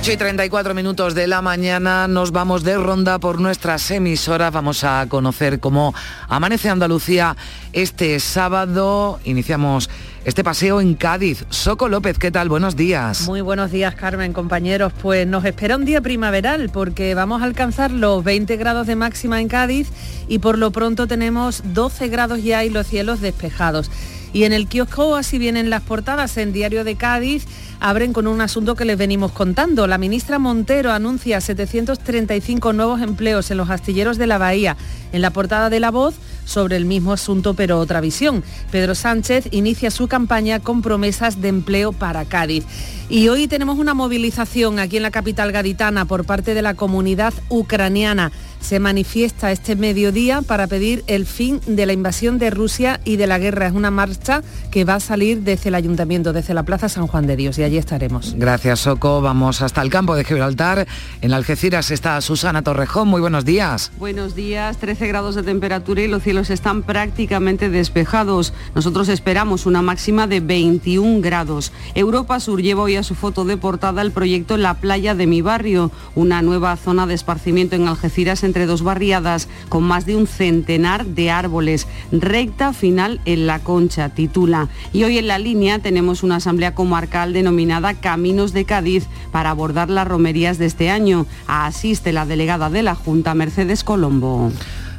Ocho y 34 minutos de la mañana nos vamos de ronda por nuestras emisoras. Vamos a conocer cómo amanece Andalucía este sábado. Iniciamos este paseo en Cádiz. Soco López, ¿qué tal? Buenos días. Muy buenos días, Carmen, compañeros. Pues nos espera un día primaveral porque vamos a alcanzar los 20 grados de máxima en Cádiz y por lo pronto tenemos 12 grados ya y los cielos despejados. Y en el kiosco, así vienen las portadas en Diario de Cádiz, abren con un asunto que les venimos contando. La ministra Montero anuncia 735 nuevos empleos en los astilleros de la Bahía. En la portada de La Voz, sobre el mismo asunto pero otra visión. Pedro Sánchez inicia su campaña con promesas de empleo para Cádiz. Y hoy tenemos una movilización aquí en la capital gaditana por parte de la comunidad ucraniana. Se manifiesta este mediodía para pedir el fin de la invasión de Rusia y de la guerra. Es una marcha que va a salir desde el ayuntamiento, desde la Plaza San Juan de Dios y allí estaremos. Gracias, Soco. Vamos hasta el campo de Gibraltar. En Algeciras está Susana Torrejón. Muy buenos días. Buenos días, 13 grados de temperatura y los cielos están prácticamente despejados. Nosotros esperamos una máxima de 21 grados. Europa Sur lleva hoy a su foto de portada el proyecto La Playa de mi Barrio, una nueva zona de esparcimiento en Algeciras entre dos barriadas con más de un centenar de árboles. Recta final en La Concha, titula. Y hoy en la línea tenemos una asamblea comarcal denominada Caminos de Cádiz para abordar las romerías de este año. Asiste la delegada de la Junta, Mercedes Colombo.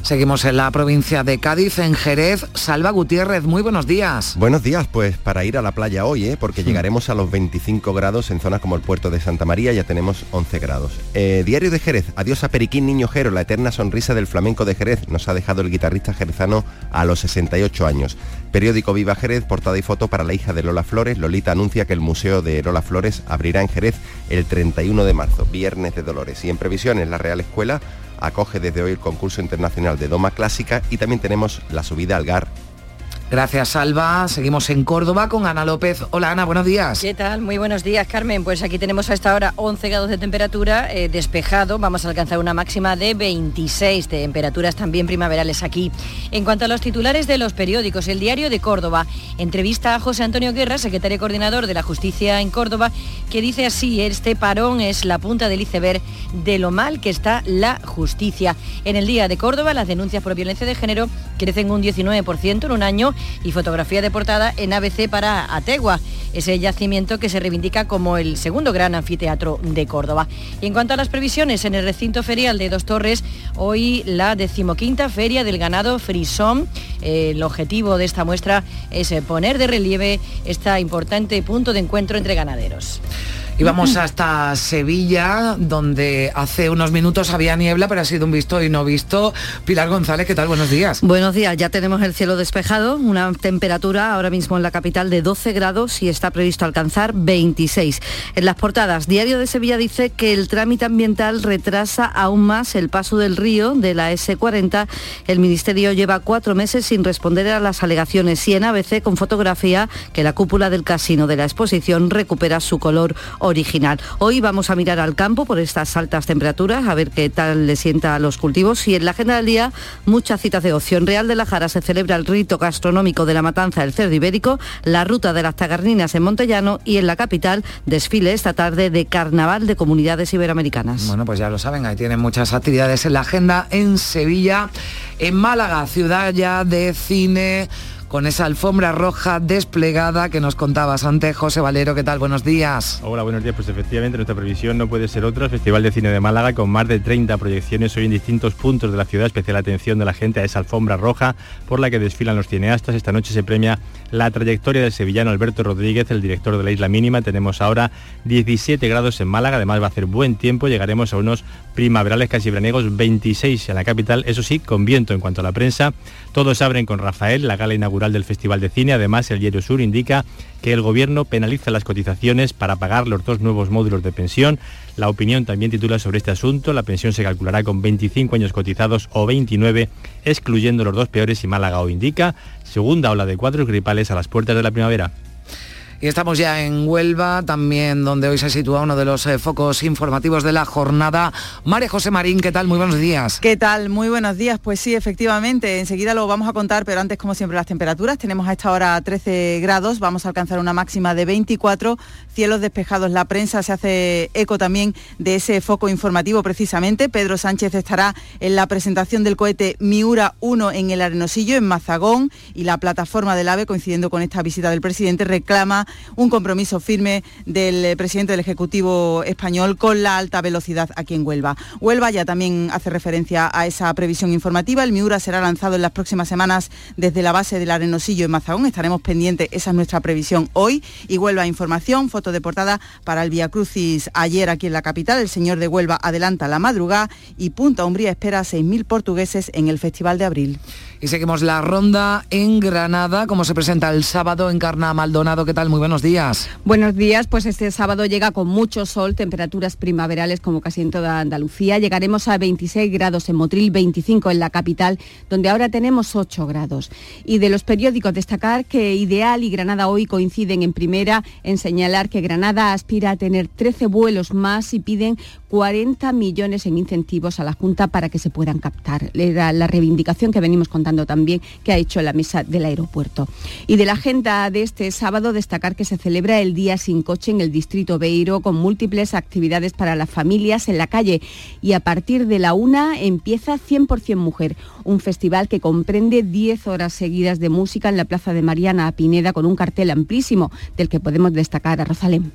Seguimos en la provincia de Cádiz, en Jerez. Salva Gutiérrez, muy buenos días. Buenos días, pues para ir a la playa hoy, ¿eh? porque llegaremos a los 25 grados en zonas como el puerto de Santa María, ya tenemos 11 grados. Eh, Diario de Jerez, adiós a Periquín Niño Jero, la eterna sonrisa del flamenco de Jerez, nos ha dejado el guitarrista jerezano a los 68 años. Periódico Viva Jerez, portada y foto para la hija de Lola Flores. Lolita anuncia que el Museo de Lola Flores abrirá en Jerez el 31 de marzo, Viernes de Dolores. Y en previsiones, la Real Escuela acoge desde hoy el concurso internacional de Doma Clásica y también tenemos la subida al GAR Gracias, Salva. Seguimos en Córdoba con Ana López. Hola, Ana, buenos días. ¿Qué tal? Muy buenos días, Carmen. Pues aquí tenemos a esta hora 11 grados de temperatura, eh, despejado. Vamos a alcanzar una máxima de 26 temperaturas también primaverales aquí. En cuanto a los titulares de los periódicos, el Diario de Córdoba entrevista a José Antonio Guerra, secretario coordinador de la Justicia en Córdoba, que dice así, este parón es la punta del iceberg de lo mal que está la justicia. En el Día de Córdoba, las denuncias por violencia de género crecen un 19% en un año y fotografía de portada en ABC para Ategua, ese yacimiento que se reivindica como el segundo gran anfiteatro de Córdoba. Y en cuanto a las previsiones, en el recinto ferial de Dos Torres, hoy la decimoquinta feria del ganado Frisón. el objetivo de esta muestra es eh, poner de relieve este importante punto de encuentro entre ganaderos. Y vamos hasta Sevilla, donde hace unos minutos había niebla, pero ha sido un visto y no visto. Pilar González, ¿qué tal? Buenos días. Buenos días, ya tenemos el cielo despejado, una temperatura ahora mismo en la capital de 12 grados y está previsto alcanzar 26. En las portadas, Diario de Sevilla dice que el trámite ambiental retrasa aún más el paso del río de la S40. El Ministerio lleva cuatro meses sin responder a las alegaciones y en ABC con fotografía que la cúpula del casino de la exposición recupera su color original. Hoy vamos a mirar al campo por estas altas temperaturas, a ver qué tal le sienta a los cultivos y en la agenda del día muchas citas de ocio. En Real de la Jara se celebra el rito gastronómico de la matanza del cerdo ibérico, la ruta de las tagarninas en Montellano y en la capital desfile esta tarde de Carnaval de Comunidades Iberoamericanas. Bueno, pues ya lo saben, ahí tienen muchas actividades en la agenda en Sevilla, en Málaga, ciudad ya de cine con esa alfombra roja desplegada que nos contabas antes. José Valero, ¿qué tal? Buenos días. Hola, buenos días. Pues efectivamente nuestra previsión no puede ser otra. Festival de Cine de Málaga con más de 30 proyecciones hoy en distintos puntos de la ciudad. Especial atención de la gente a esa alfombra roja por la que desfilan los cineastas. Esta noche se premia la trayectoria del sevillano Alberto Rodríguez, el director de La Isla Mínima. Tenemos ahora 17 grados en Málaga. Además va a hacer buen tiempo. Llegaremos a unos primaverales casi veraniegos, 26 en la capital. Eso sí, con viento en cuanto a la prensa. Todos abren con Rafael, la gala inaugural del Festival de Cine. Además, el Diario Sur indica que el gobierno penaliza las cotizaciones para pagar los dos nuevos módulos de pensión. La opinión también titula sobre este asunto. La pensión se calculará con 25 años cotizados o 29, excluyendo los dos peores y Málaga o indica segunda ola de cuadros gripales a las puertas de la primavera. Y estamos ya en Huelva, también donde hoy se sitúa uno de los eh, focos informativos de la jornada. María José Marín, ¿qué tal? Muy buenos días. ¿Qué tal? Muy buenos días. Pues sí, efectivamente, enseguida lo vamos a contar, pero antes, como siempre, las temperaturas. Tenemos a esta hora 13 grados, vamos a alcanzar una máxima de 24, cielos despejados. La prensa se hace eco también de ese foco informativo precisamente. Pedro Sánchez estará en la presentación del cohete Miura 1 en el Arenosillo, en Mazagón, y la plataforma del AVE, coincidiendo con esta visita del presidente, reclama un compromiso firme del eh, presidente del Ejecutivo español con la alta velocidad aquí en Huelva. Huelva ya también hace referencia a esa previsión informativa. El Miura será lanzado en las próximas semanas desde la base del Arenosillo en Mazagón. Estaremos pendientes, esa es nuestra previsión hoy. Y Huelva Información, foto de portada para el Via Crucis ayer aquí en la capital. El señor de Huelva adelanta la madrugada y Punta Umbría espera a 6.000 portugueses en el Festival de Abril. Y seguimos la ronda en Granada, como se presenta el sábado en Carna Maldonado. ¿Qué tal? Muy buenos días. Buenos días, pues este sábado llega con mucho sol, temperaturas primaverales como casi en toda Andalucía. Llegaremos a 26 grados en Motril, 25 en la capital, donde ahora tenemos 8 grados. Y de los periódicos destacar que Ideal y Granada Hoy coinciden en primera en señalar que Granada aspira a tener 13 vuelos más y piden 40 millones en incentivos a la Junta para que se puedan captar. Era la reivindicación que venimos contando también que ha hecho la mesa del aeropuerto. Y de la agenda de este sábado destacar que se celebra el Día sin coche en el distrito Beiro con múltiples actividades para las familias en la calle y a partir de la una empieza 100% Mujer, un festival que comprende 10 horas seguidas de música en la Plaza de Mariana Pineda con un cartel amplísimo del que podemos destacar a Rosalén.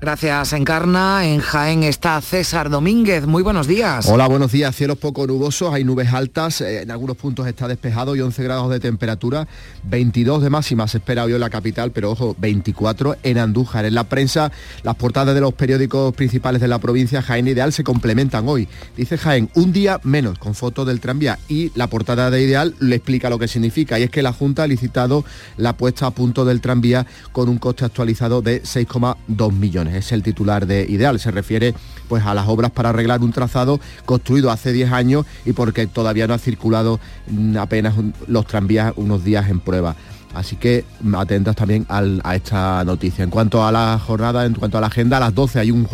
Gracias, Encarna. En Jaén está César Domínguez. Muy buenos días. Hola, buenos días. Cielos poco nubosos, hay nubes altas, eh, en algunos puntos está despejado y 11 grados de temperatura, 22 de máxima se espera hoy en la capital, pero ojo, 24 en Andújar. En la prensa, las portadas de los periódicos principales de la provincia Jaén Ideal se complementan hoy. Dice Jaén, un día menos, con fotos del tranvía y la portada de Ideal le explica lo que significa y es que la Junta ha licitado la puesta a punto del tranvía con un coste actualizado de 6,2 millones es el titular de Ideal. Se refiere pues a las obras para arreglar un trazado construido hace 10 años y porque todavía no ha circulado mm, apenas los tranvías unos días en prueba. Así que mm, atentas también a esta noticia. En cuanto a la jornada, en cuanto a la agenda, a las 12 hay un,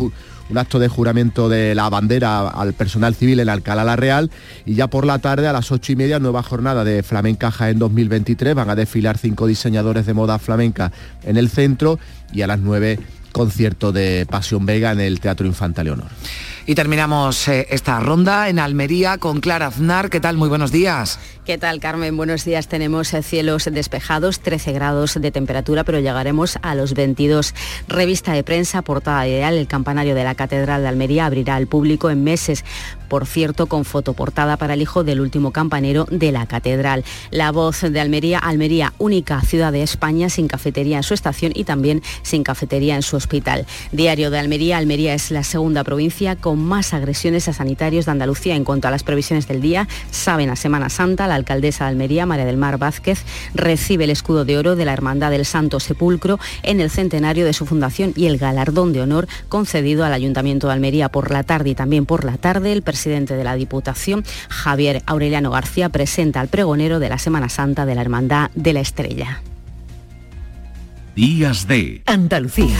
un acto de juramento de la bandera al personal civil en Alcalá la Real y ya por la tarde a las ocho y media nueva jornada de Flamenca en 2023 van a desfilar cinco diseñadores de moda flamenca en el centro y a las 9 concierto de Pasión Vega en el Teatro Infanta Leonor. Y terminamos eh, esta ronda en Almería con Clara Aznar. ¿Qué tal? Muy buenos días. ¿Qué tal, Carmen? Buenos días. Tenemos eh, cielos despejados, 13 grados de temperatura, pero llegaremos a los 22. Revista de prensa, portada ideal, el campanario de la Catedral de Almería abrirá al público en meses, por cierto, con fotoportada para el hijo del último campanero de la Catedral. La voz de Almería, Almería, única ciudad de España sin cafetería en su estación y también sin cafetería en su hospital. Diario de Almería, Almería es la segunda provincia con más agresiones a sanitarios de Andalucía en cuanto a las previsiones del día. Saben a Semana Santa, la alcaldesa de Almería, María del Mar Vázquez, recibe el escudo de oro de la Hermandad del Santo Sepulcro en el centenario de su fundación y el galardón de honor concedido al Ayuntamiento de Almería por la tarde y también por la tarde. El presidente de la Diputación, Javier Aureliano García, presenta al pregonero de la Semana Santa de la Hermandad de la Estrella. Días de Andalucía.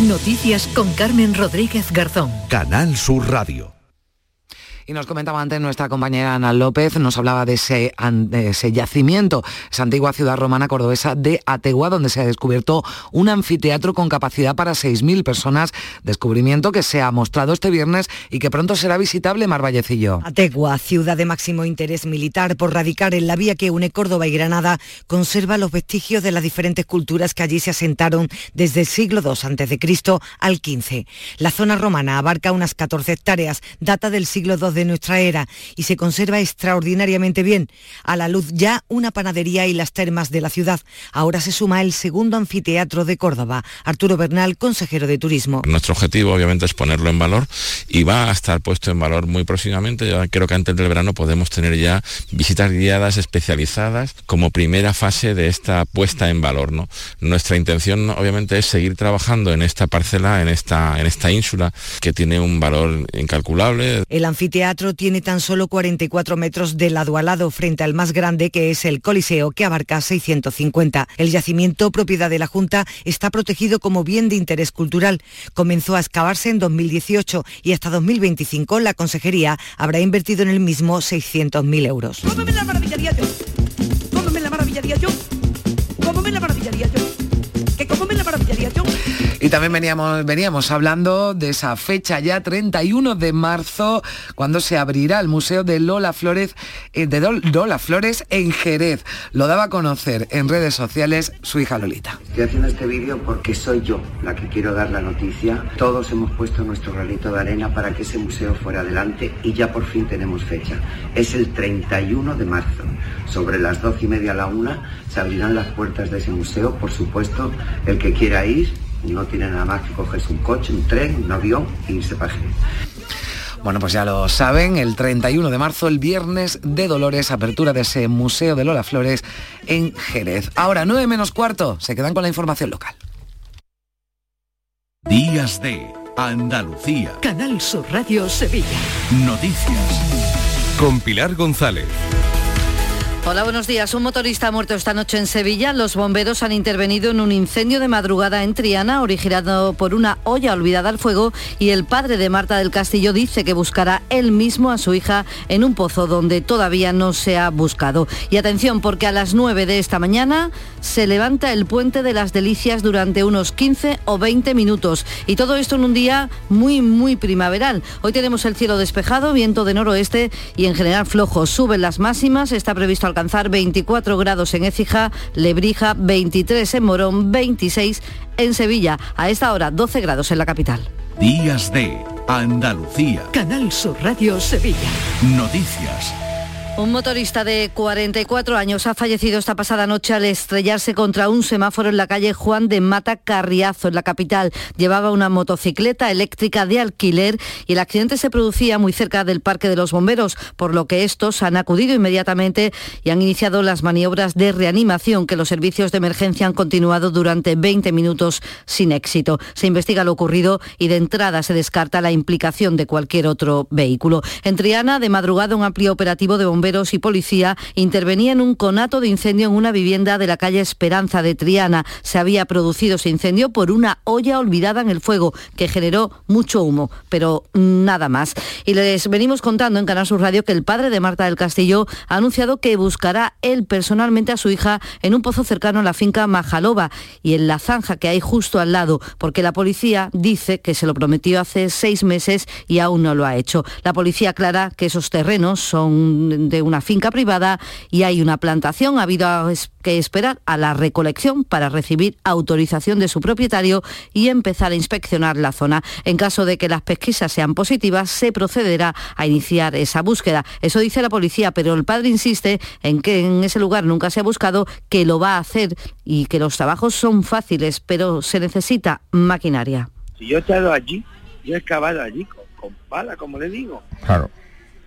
Noticias con Carmen Rodríguez Garzón. Canal Sur Radio. Y nos comentaba antes nuestra compañera Ana López, nos hablaba de ese, yacimiento, esa antigua ciudad romana cordobesa de Ategua, donde se ha descubierto un anfiteatro con capacidad para 6.000 personas, descubrimiento que se ha mostrado este viernes y que pronto será visitable Mar Vallecillo. Ategua, ciudad de máximo interés militar por radicar en la vía que une Córdoba y Granada, conserva los vestigios de las diferentes culturas que allí se asentaron desde el siglo II a.C. al XV. La zona romana abarca unas 14 hectáreas, data del siglo II de nuestra era y se conserva extraordinariamente bien. A la luz ya una panadería y las termas de la ciudad. Ahora se suma el segundo anfiteatro de Córdoba. Arturo Bernal, consejero de Turismo. Nuestro objetivo obviamente es ponerlo en valor y va a estar puesto en valor muy próximamente. Yo creo que antes del verano podemos tener ya visitas guiadas especializadas como primera fase de esta puesta en valor. ¿no? Nuestra intención obviamente es seguir trabajando en esta parcela, en esta, en esta ínsula que tiene un valor incalculable. El anfiteatro tiene tan solo 44 metros de lado a lado frente al más grande que es el Coliseo que abarca 650. El yacimiento, propiedad de la Junta, está protegido como bien de interés cultural. Comenzó a excavarse en 2018 y hasta 2025 la Consejería habrá invertido en el mismo 600.000 euros. Y también veníamos, veníamos hablando de esa fecha ya 31 de marzo, cuando se abrirá el Museo de Lola Flores, eh, de Lola Flores en Jerez. Lo daba a conocer en redes sociales su hija Lolita. Estoy haciendo este vídeo porque soy yo la que quiero dar la noticia. Todos hemos puesto nuestro granito de arena para que ese museo fuera adelante y ya por fin tenemos fecha. Es el 31 de marzo. Sobre las 12 y media a la una se abrirán las puertas de ese museo. Por supuesto, el que quiera ir no tiene nada más que cogerse un coche, un tren, un avión e irse para Jerez. Bueno, pues ya lo saben, el 31 de marzo, el viernes de Dolores, apertura de ese Museo de Lola Flores en Jerez. Ahora, 9 menos cuarto, se quedan con la información local. Días de Andalucía. Canal Sur Radio Sevilla. Noticias. Con Pilar González. Hola, buenos días. Un motorista ha muerto esta noche en Sevilla. Los bomberos han intervenido en un incendio de madrugada en Triana, originado por una olla olvidada al fuego, y el padre de Marta del Castillo dice que buscará él mismo a su hija en un pozo donde todavía no se ha buscado. Y atención, porque a las 9 de esta mañana se levanta el puente de las Delicias durante unos 15 o 20 minutos. Y todo esto en un día muy, muy primaveral. Hoy tenemos el cielo despejado, viento de noroeste y en general flojo. Suben las máximas, está previsto alcanzar 24 grados en Écija, Lebrija, 23 en Morón, 26 en Sevilla. A esta hora 12 grados en la capital. Días de Andalucía. Canal Sur Radio Sevilla. Noticias. Un motorista de 44 años ha fallecido esta pasada noche al estrellarse contra un semáforo en la calle Juan de Mata Carriazo, en la capital. Llevaba una motocicleta eléctrica de alquiler y el accidente se producía muy cerca del Parque de los Bomberos, por lo que estos han acudido inmediatamente y han iniciado las maniobras de reanimación que los servicios de emergencia han continuado durante 20 minutos sin éxito. Se investiga lo ocurrido y de entrada se descarta la implicación de cualquier otro vehículo. En Triana, de madrugada, un amplio operativo de bomberos y policía intervenía en un conato de incendio en una vivienda de la calle Esperanza de Triana. Se había producido ese incendio por una olla olvidada en el fuego que generó mucho humo, pero nada más. Y les venimos contando en Canal Sur Radio que el padre de Marta del Castillo ha anunciado que buscará él personalmente a su hija en un pozo cercano a la finca Majalova y en la zanja que hay justo al lado, porque la policía dice que se lo prometió hace seis meses y aún no lo ha hecho. La policía aclara que esos terrenos son de una finca privada y hay una plantación. Ha habido que esperar a la recolección para recibir autorización de su propietario y empezar a inspeccionar la zona. En caso de que las pesquisas sean positivas, se procederá a iniciar esa búsqueda. Eso dice la policía, pero el padre insiste en que en ese lugar nunca se ha buscado, que lo va a hacer y que los trabajos son fáciles, pero se necesita maquinaria. Si yo he estado allí, yo he excavado allí con, con pala, como le digo. Claro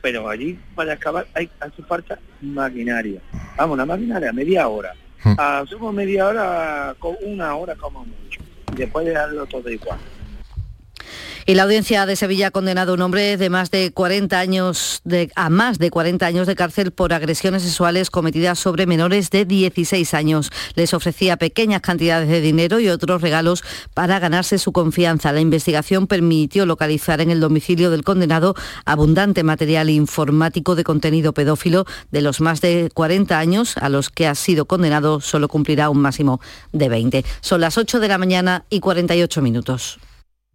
pero allí para excavar hay, hace falta maquinaria. Vamos, una maquinaria, media hora. Hacemos media hora, con una hora como mucho. Y después dejarlo todo igual. Y la audiencia de Sevilla ha condenado a un hombre de más de 40 años a más de 40 años de cárcel por agresiones sexuales cometidas sobre menores de 16 años. Les ofrecía pequeñas cantidades de dinero y otros regalos para ganarse su confianza. La investigación permitió localizar en el domicilio del condenado abundante material informático de contenido pedófilo de los más de 40 años a los que ha sido condenado solo cumplirá un máximo de 20. Son las 8 de la mañana y 48 minutos.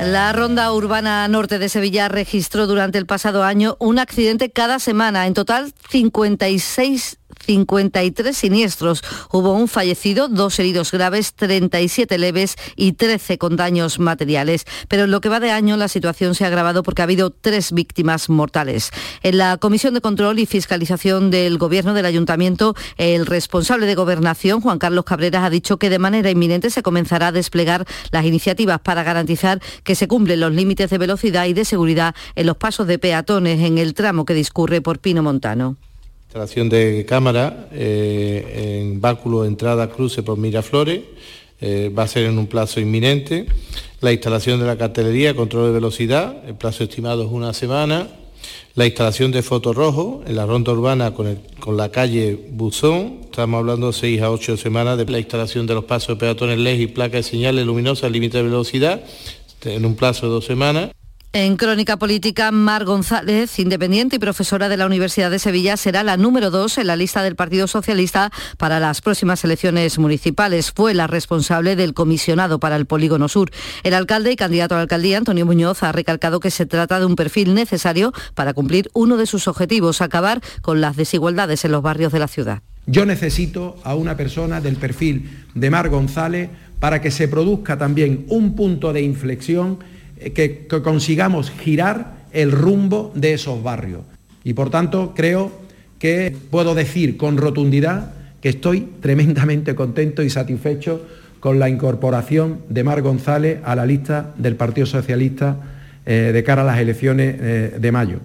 La ronda urbana norte de Sevilla registró durante el pasado año un accidente cada semana. En total, 56 53 siniestros. Hubo un fallecido, dos heridos graves, 37 leves y 13 con daños materiales. Pero en lo que va de año la situación se ha agravado porque ha habido tres víctimas mortales. En la Comisión de Control y Fiscalización del Gobierno del Ayuntamiento, el responsable de Gobernación, Juan Carlos Cabreras, ha dicho que de manera inminente se comenzará a desplegar las iniciativas para garantizar que se cumplen los límites de velocidad y de seguridad en los pasos de peatones en el tramo que discurre por Pino Montano instalación de cámara eh, en báculo entrada cruce por Miraflores, eh, va a ser en un plazo inminente. La instalación de la cartelería, control de velocidad, el plazo estimado es una semana. La instalación de rojo en la ronda urbana con, con la calle Buzón, estamos hablando de 6 a 8 semanas de la instalación de los pasos de peatones LED y placas de señales luminosas, límite de velocidad, en un plazo de dos semanas. En Crónica Política, Mar González, independiente y profesora de la Universidad de Sevilla, será la número dos en la lista del Partido Socialista para las próximas elecciones municipales. Fue la responsable del comisionado para el Polígono Sur. El alcalde y candidato a la alcaldía, Antonio Muñoz, ha recalcado que se trata de un perfil necesario para cumplir uno de sus objetivos, acabar con las desigualdades en los barrios de la ciudad. Yo necesito a una persona del perfil de Mar González para que se produzca también un punto de inflexión eh, que, consigamos girar el rumbo de esos barrios. Y por tanto creo que puedo decir con rotundidad que estoy tremendamente contento y satisfecho con la incorporación de Mar González a la lista del Partido Socialista eh, de cara a las elecciones eh, de mayo.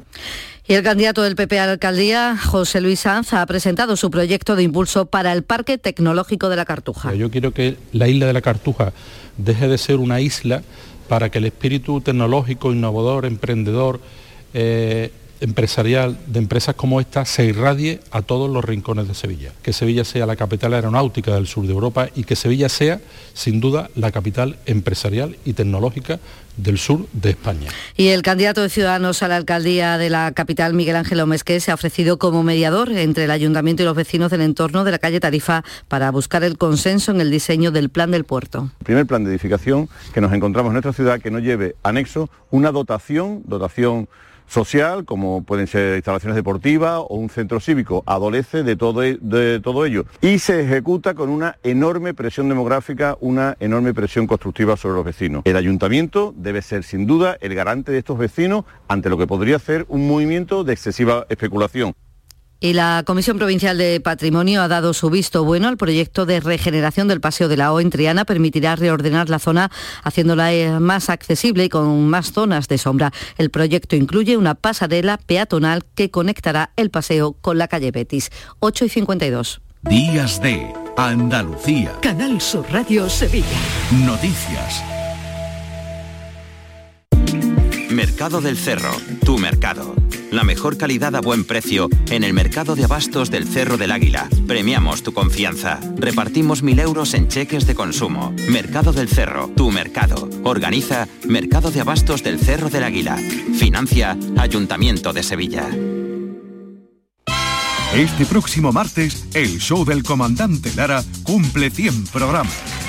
Y el candidato del PP a la alcaldía, José Luis Sanz, ha presentado su proyecto de impulso para el Parque Tecnológico de la Cartuja. Yo quiero que la isla de la Cartuja deje de ser una isla para que el espíritu tecnológico, innovador, emprendedor, eh, empresarial de empresas como esta se irradie a todos los rincones de Sevilla. Que Sevilla sea la capital aeronáutica del sur de Europa y que Sevilla sea, sin duda, la capital empresarial y tecnológica del sur de España. Y el candidato de Ciudadanos a la alcaldía de la capital, Miguel Ángel Omesque, se ha ofrecido como mediador entre el ayuntamiento y los vecinos del entorno de la calle Tarifa para buscar el consenso en el diseño del plan del puerto. primer plan de edificación que nos encontramos en nuestra ciudad que no lleve anexo una dotación, dotación social, como pueden ser instalaciones deportivas o un centro cívico, adolece de todo, e, de todo ello. Y se ejecuta con una enorme presión demográfica, una enorme presión constructiva sobre los vecinos. El ayuntamiento debe ser sin duda el garante de estos vecinos ante lo que podría ser un movimiento de excesiva especulación. Y la Comisión Provincial de Patrimonio ha dado su visto bueno al proyecto de regeneración del Paseo de la O en Triana. Permitirá reordenar la zona haciéndola eh, más accesible y con más zonas de sombra. El proyecto incluye una pasarela peatonal que conectará el paseo con la calle Betis. 8 y 52. Días de Andalucía. Canal Sur Radio Sevilla. Noticias. Mercado del Cerro, tu mercado. La mejor calidad a buen precio en el mercado de abastos del Cerro del Águila. Premiamos tu confianza. Repartimos mil euros en cheques de consumo. Mercado del Cerro, tu mercado. Organiza Mercado de Abastos del Cerro del Águila. Financia Ayuntamiento de Sevilla. Este próximo martes, el show del comandante Lara cumple 100 programas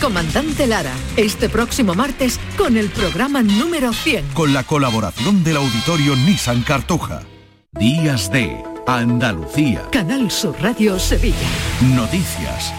comandante Lara, este próximo martes con el programa número 100. Con la colaboración del auditorio Nissan Cartuja. Días de Andalucía. Canal Sur Radio Sevilla. Noticias.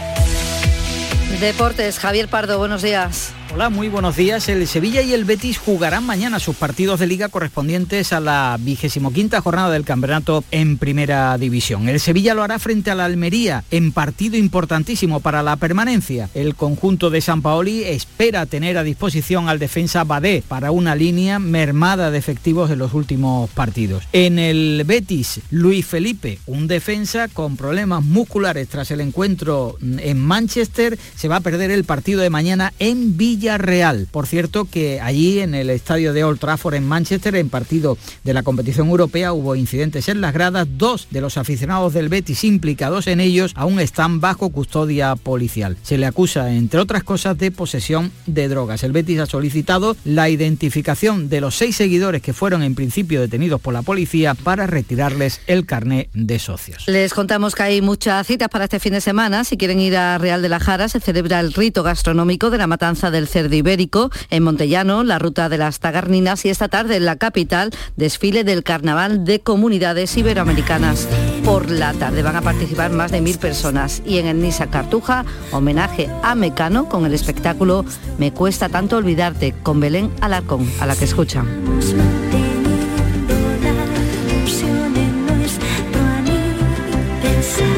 Deportes, Javier Pardo, buenos días. Hola, muy buenos días. El Sevilla y el Betis jugarán mañana sus partidos de liga correspondientes a la vigésimo quinta jornada del campeonato en primera división. El Sevilla lo hará frente a la Almería en partido importantísimo para la permanencia. El conjunto de San Paoli espera tener a disposición al defensa Badé para una línea mermada de efectivos en los últimos partidos. En el Betis, Luis Felipe, un defensa con problemas musculares tras el encuentro en Manchester, se va a perder el partido de mañana en Villa Real. Por cierto que allí en el estadio de Old Trafford en Manchester, en partido de la competición europea, hubo incidentes en las gradas. Dos de los aficionados del Betis implicados en ellos aún están bajo custodia policial. Se le acusa, entre otras cosas, de posesión de drogas. El Betis ha solicitado la identificación de los seis seguidores que fueron en principio detenidos por la policía para retirarles el carné de socios. Les contamos que hay muchas citas para este fin de semana. Si quieren ir a Real de la Jara, se celebra el rito gastronómico de la matanza del cerdo ibérico en Montellano, la ruta de las Tagarninas y esta tarde en la capital, desfile del Carnaval de Comunidades Iberoamericanas. Por la tarde van a participar más de mil personas y en el Nisa Cartuja, homenaje a Mecano con el espectáculo Me cuesta tanto olvidarte con Belén Alarcón, a la que escuchan.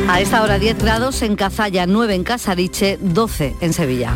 A esta hora 10 grados en Cazalla, 9 en Casariche, 12 en Sevilla.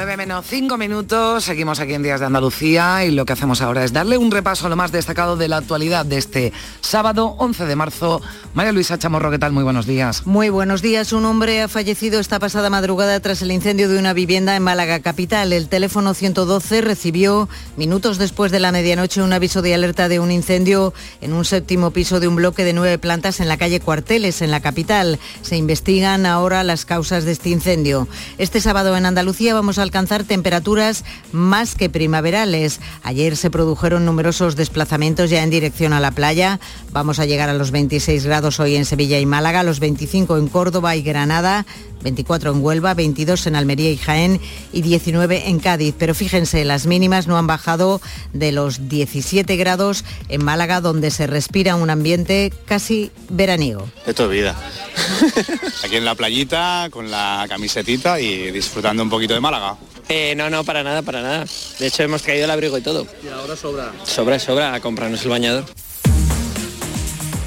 9 menos 5 minutos, seguimos aquí en Días de Andalucía y lo que hacemos ahora es darle un repaso a lo más destacado de la actualidad de este sábado 11 de marzo. María Luisa Chamorro, ¿qué tal? Muy buenos días. Muy buenos días. Un hombre ha fallecido esta pasada madrugada tras el incendio de una vivienda en Málaga capital. El teléfono 112 recibió minutos después de la medianoche un aviso de alerta de un incendio en un séptimo piso de un bloque de nueve plantas en la calle Cuarteles, en la capital. Se investigan ahora las causas de este incendio. Este sábado en Andalucía vamos a alcanzar temperaturas más que primaverales. Ayer se produjeron numerosos desplazamientos ya en dirección a la playa. Vamos a llegar a los 26 grados hoy en Sevilla y Málaga, los 25 en Córdoba y Granada, 24 en Huelva, 22 en Almería y Jaén y 19 en Cádiz. Pero fíjense, las mínimas no han bajado de los 17 grados en Málaga, donde se respira un ambiente casi veraniego. Esto es vida. *laughs* Aquí en la playita, con la camisetita y disfrutando un poquito de Málaga. Eh, no, no, para nada, para nada. De hecho, hemos traído el abrigo y todo. Y ahora sobra. Sobra, sobra, a comprarnos el bañador.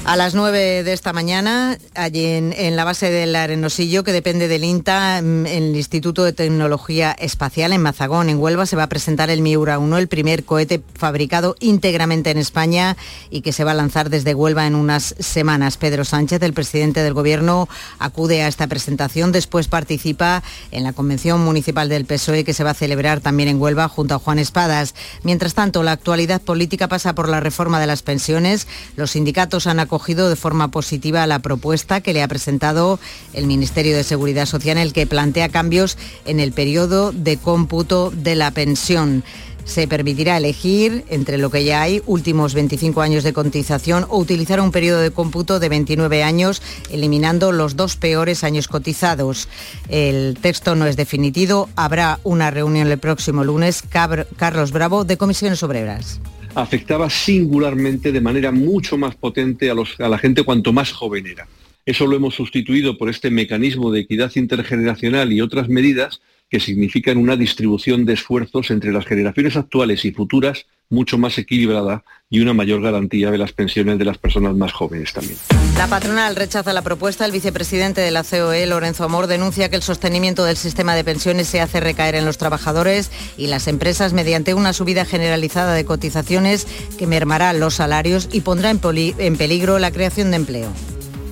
A las 9 de esta mañana, allí en, la base del Arenosillo, que depende del INTA, en el Instituto de Tecnología Espacial en Mazagón, en Huelva, se va a presentar el Miura 1, el primer cohete fabricado íntegramente en España y que se va a lanzar desde Huelva en unas semanas. Pedro Sánchez, el presidente del Gobierno, acude a esta presentación. Después participa en la Convención Municipal del PSOE, que se va a celebrar también en Huelva junto a Juan Espadas. Mientras tanto, la actualidad política pasa por la reforma de las pensiones. Los sindicatos han acogido de forma positiva la propuesta que le ha presentado el Ministerio de Seguridad Social en el que plantea cambios en el periodo de cómputo de la pensión. Se permitirá elegir entre lo que ya hay, últimos 25 años de cotización, o utilizar un periodo de cómputo de 29 años, eliminando los dos peores años cotizados. El texto no es definitivo. Habrá una reunión el próximo lunes. Carlos Bravo, de Comisiones Obreras. Afectaba singularmente de manera mucho más potente a, a la gente cuanto más joven era. Eso lo hemos sustituido por este mecanismo de equidad intergeneracional y otras medidas que significan una distribución de esfuerzos entre las generaciones actuales y futuras mucho más equilibrada y una mayor garantía de las pensiones de las personas más jóvenes también. La patronal rechaza la propuesta. El vicepresidente de la COE, Lorenzo Amor, denuncia que el sostenimiento del sistema de pensiones se hace recaer en los trabajadores y las empresas mediante una subida generalizada de cotizaciones que mermará los salarios y pondrá en, en peligro la creación de empleo.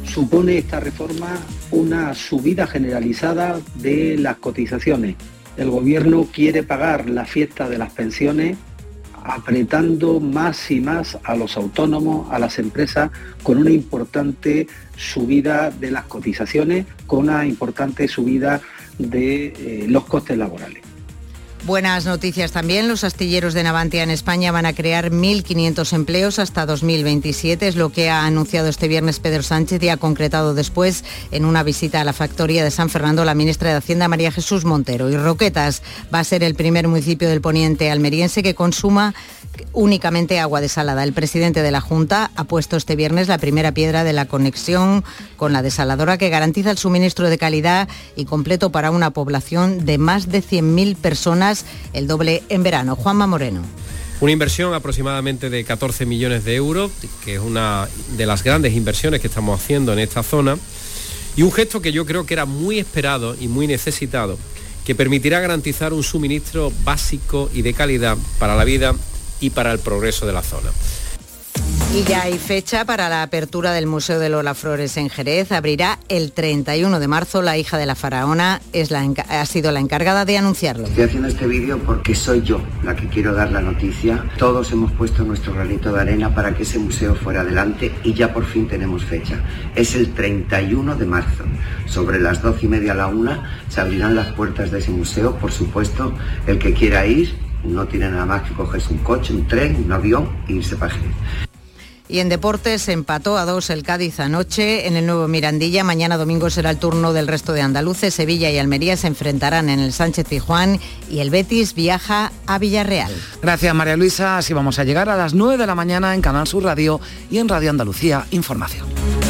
supone esta reforma una subida generalizada de las cotizaciones. El gobierno quiere pagar la fiesta de las pensiones apretando más y más a los autónomos, a las empresas, con una importante subida de las cotizaciones, con una importante subida de eh, los costes laborales. Buenas noticias también. Los astilleros de Navantia en España van a crear 1.500 empleos hasta 2027. Es lo que ha anunciado este viernes Pedro Sánchez y ha concretado después en una visita a la factoría de San Fernando la ministra de Hacienda María Jesús Montero. Y Roquetas va a ser el primer municipio del poniente almeriense que consuma únicamente agua desalada. El presidente de la Junta ha puesto este viernes la primera piedra de la conexión con la desaladora que garantiza el suministro de calidad y completo para una población de más de 100.000 personas, el doble en verano. Juanma Moreno. Una inversión aproximadamente de 14 millones de euros, que es una de las grandes inversiones que estamos haciendo en esta zona, y un gesto que yo creo que era muy esperado y muy necesitado, que permitirá garantizar un suministro básico y de calidad para la vida y para el progreso de la zona. Y ya hay fecha para la apertura del Museo de Lola Flores en Jerez. Abrirá el 31 de marzo. La hija de la faraona es la ha sido la encargada de anunciarlo. Estoy haciendo este vídeo porque soy yo la que quiero dar la noticia. Todos hemos puesto nuestro granito de arena para que ese museo fuera adelante y ya por fin tenemos fecha. Es el 31 de marzo. Sobre las 12 y media a la una se abrirán las puertas de ese museo. Por supuesto, el que quiera ir no tiene nada más que cogerse un coche, un tren, un avión e irse para Jerez. Y en deportes empató a dos el Cádiz anoche en el nuevo Mirandilla. Mañana domingo será el turno del resto de andaluces. Sevilla y Almería se enfrentarán en el Sánchez Tijuán y el Betis viaja a Villarreal. Gracias María Luisa, así vamos a llegar a las 9 de la mañana en Canal Sur Radio y en Radio Andalucía Información.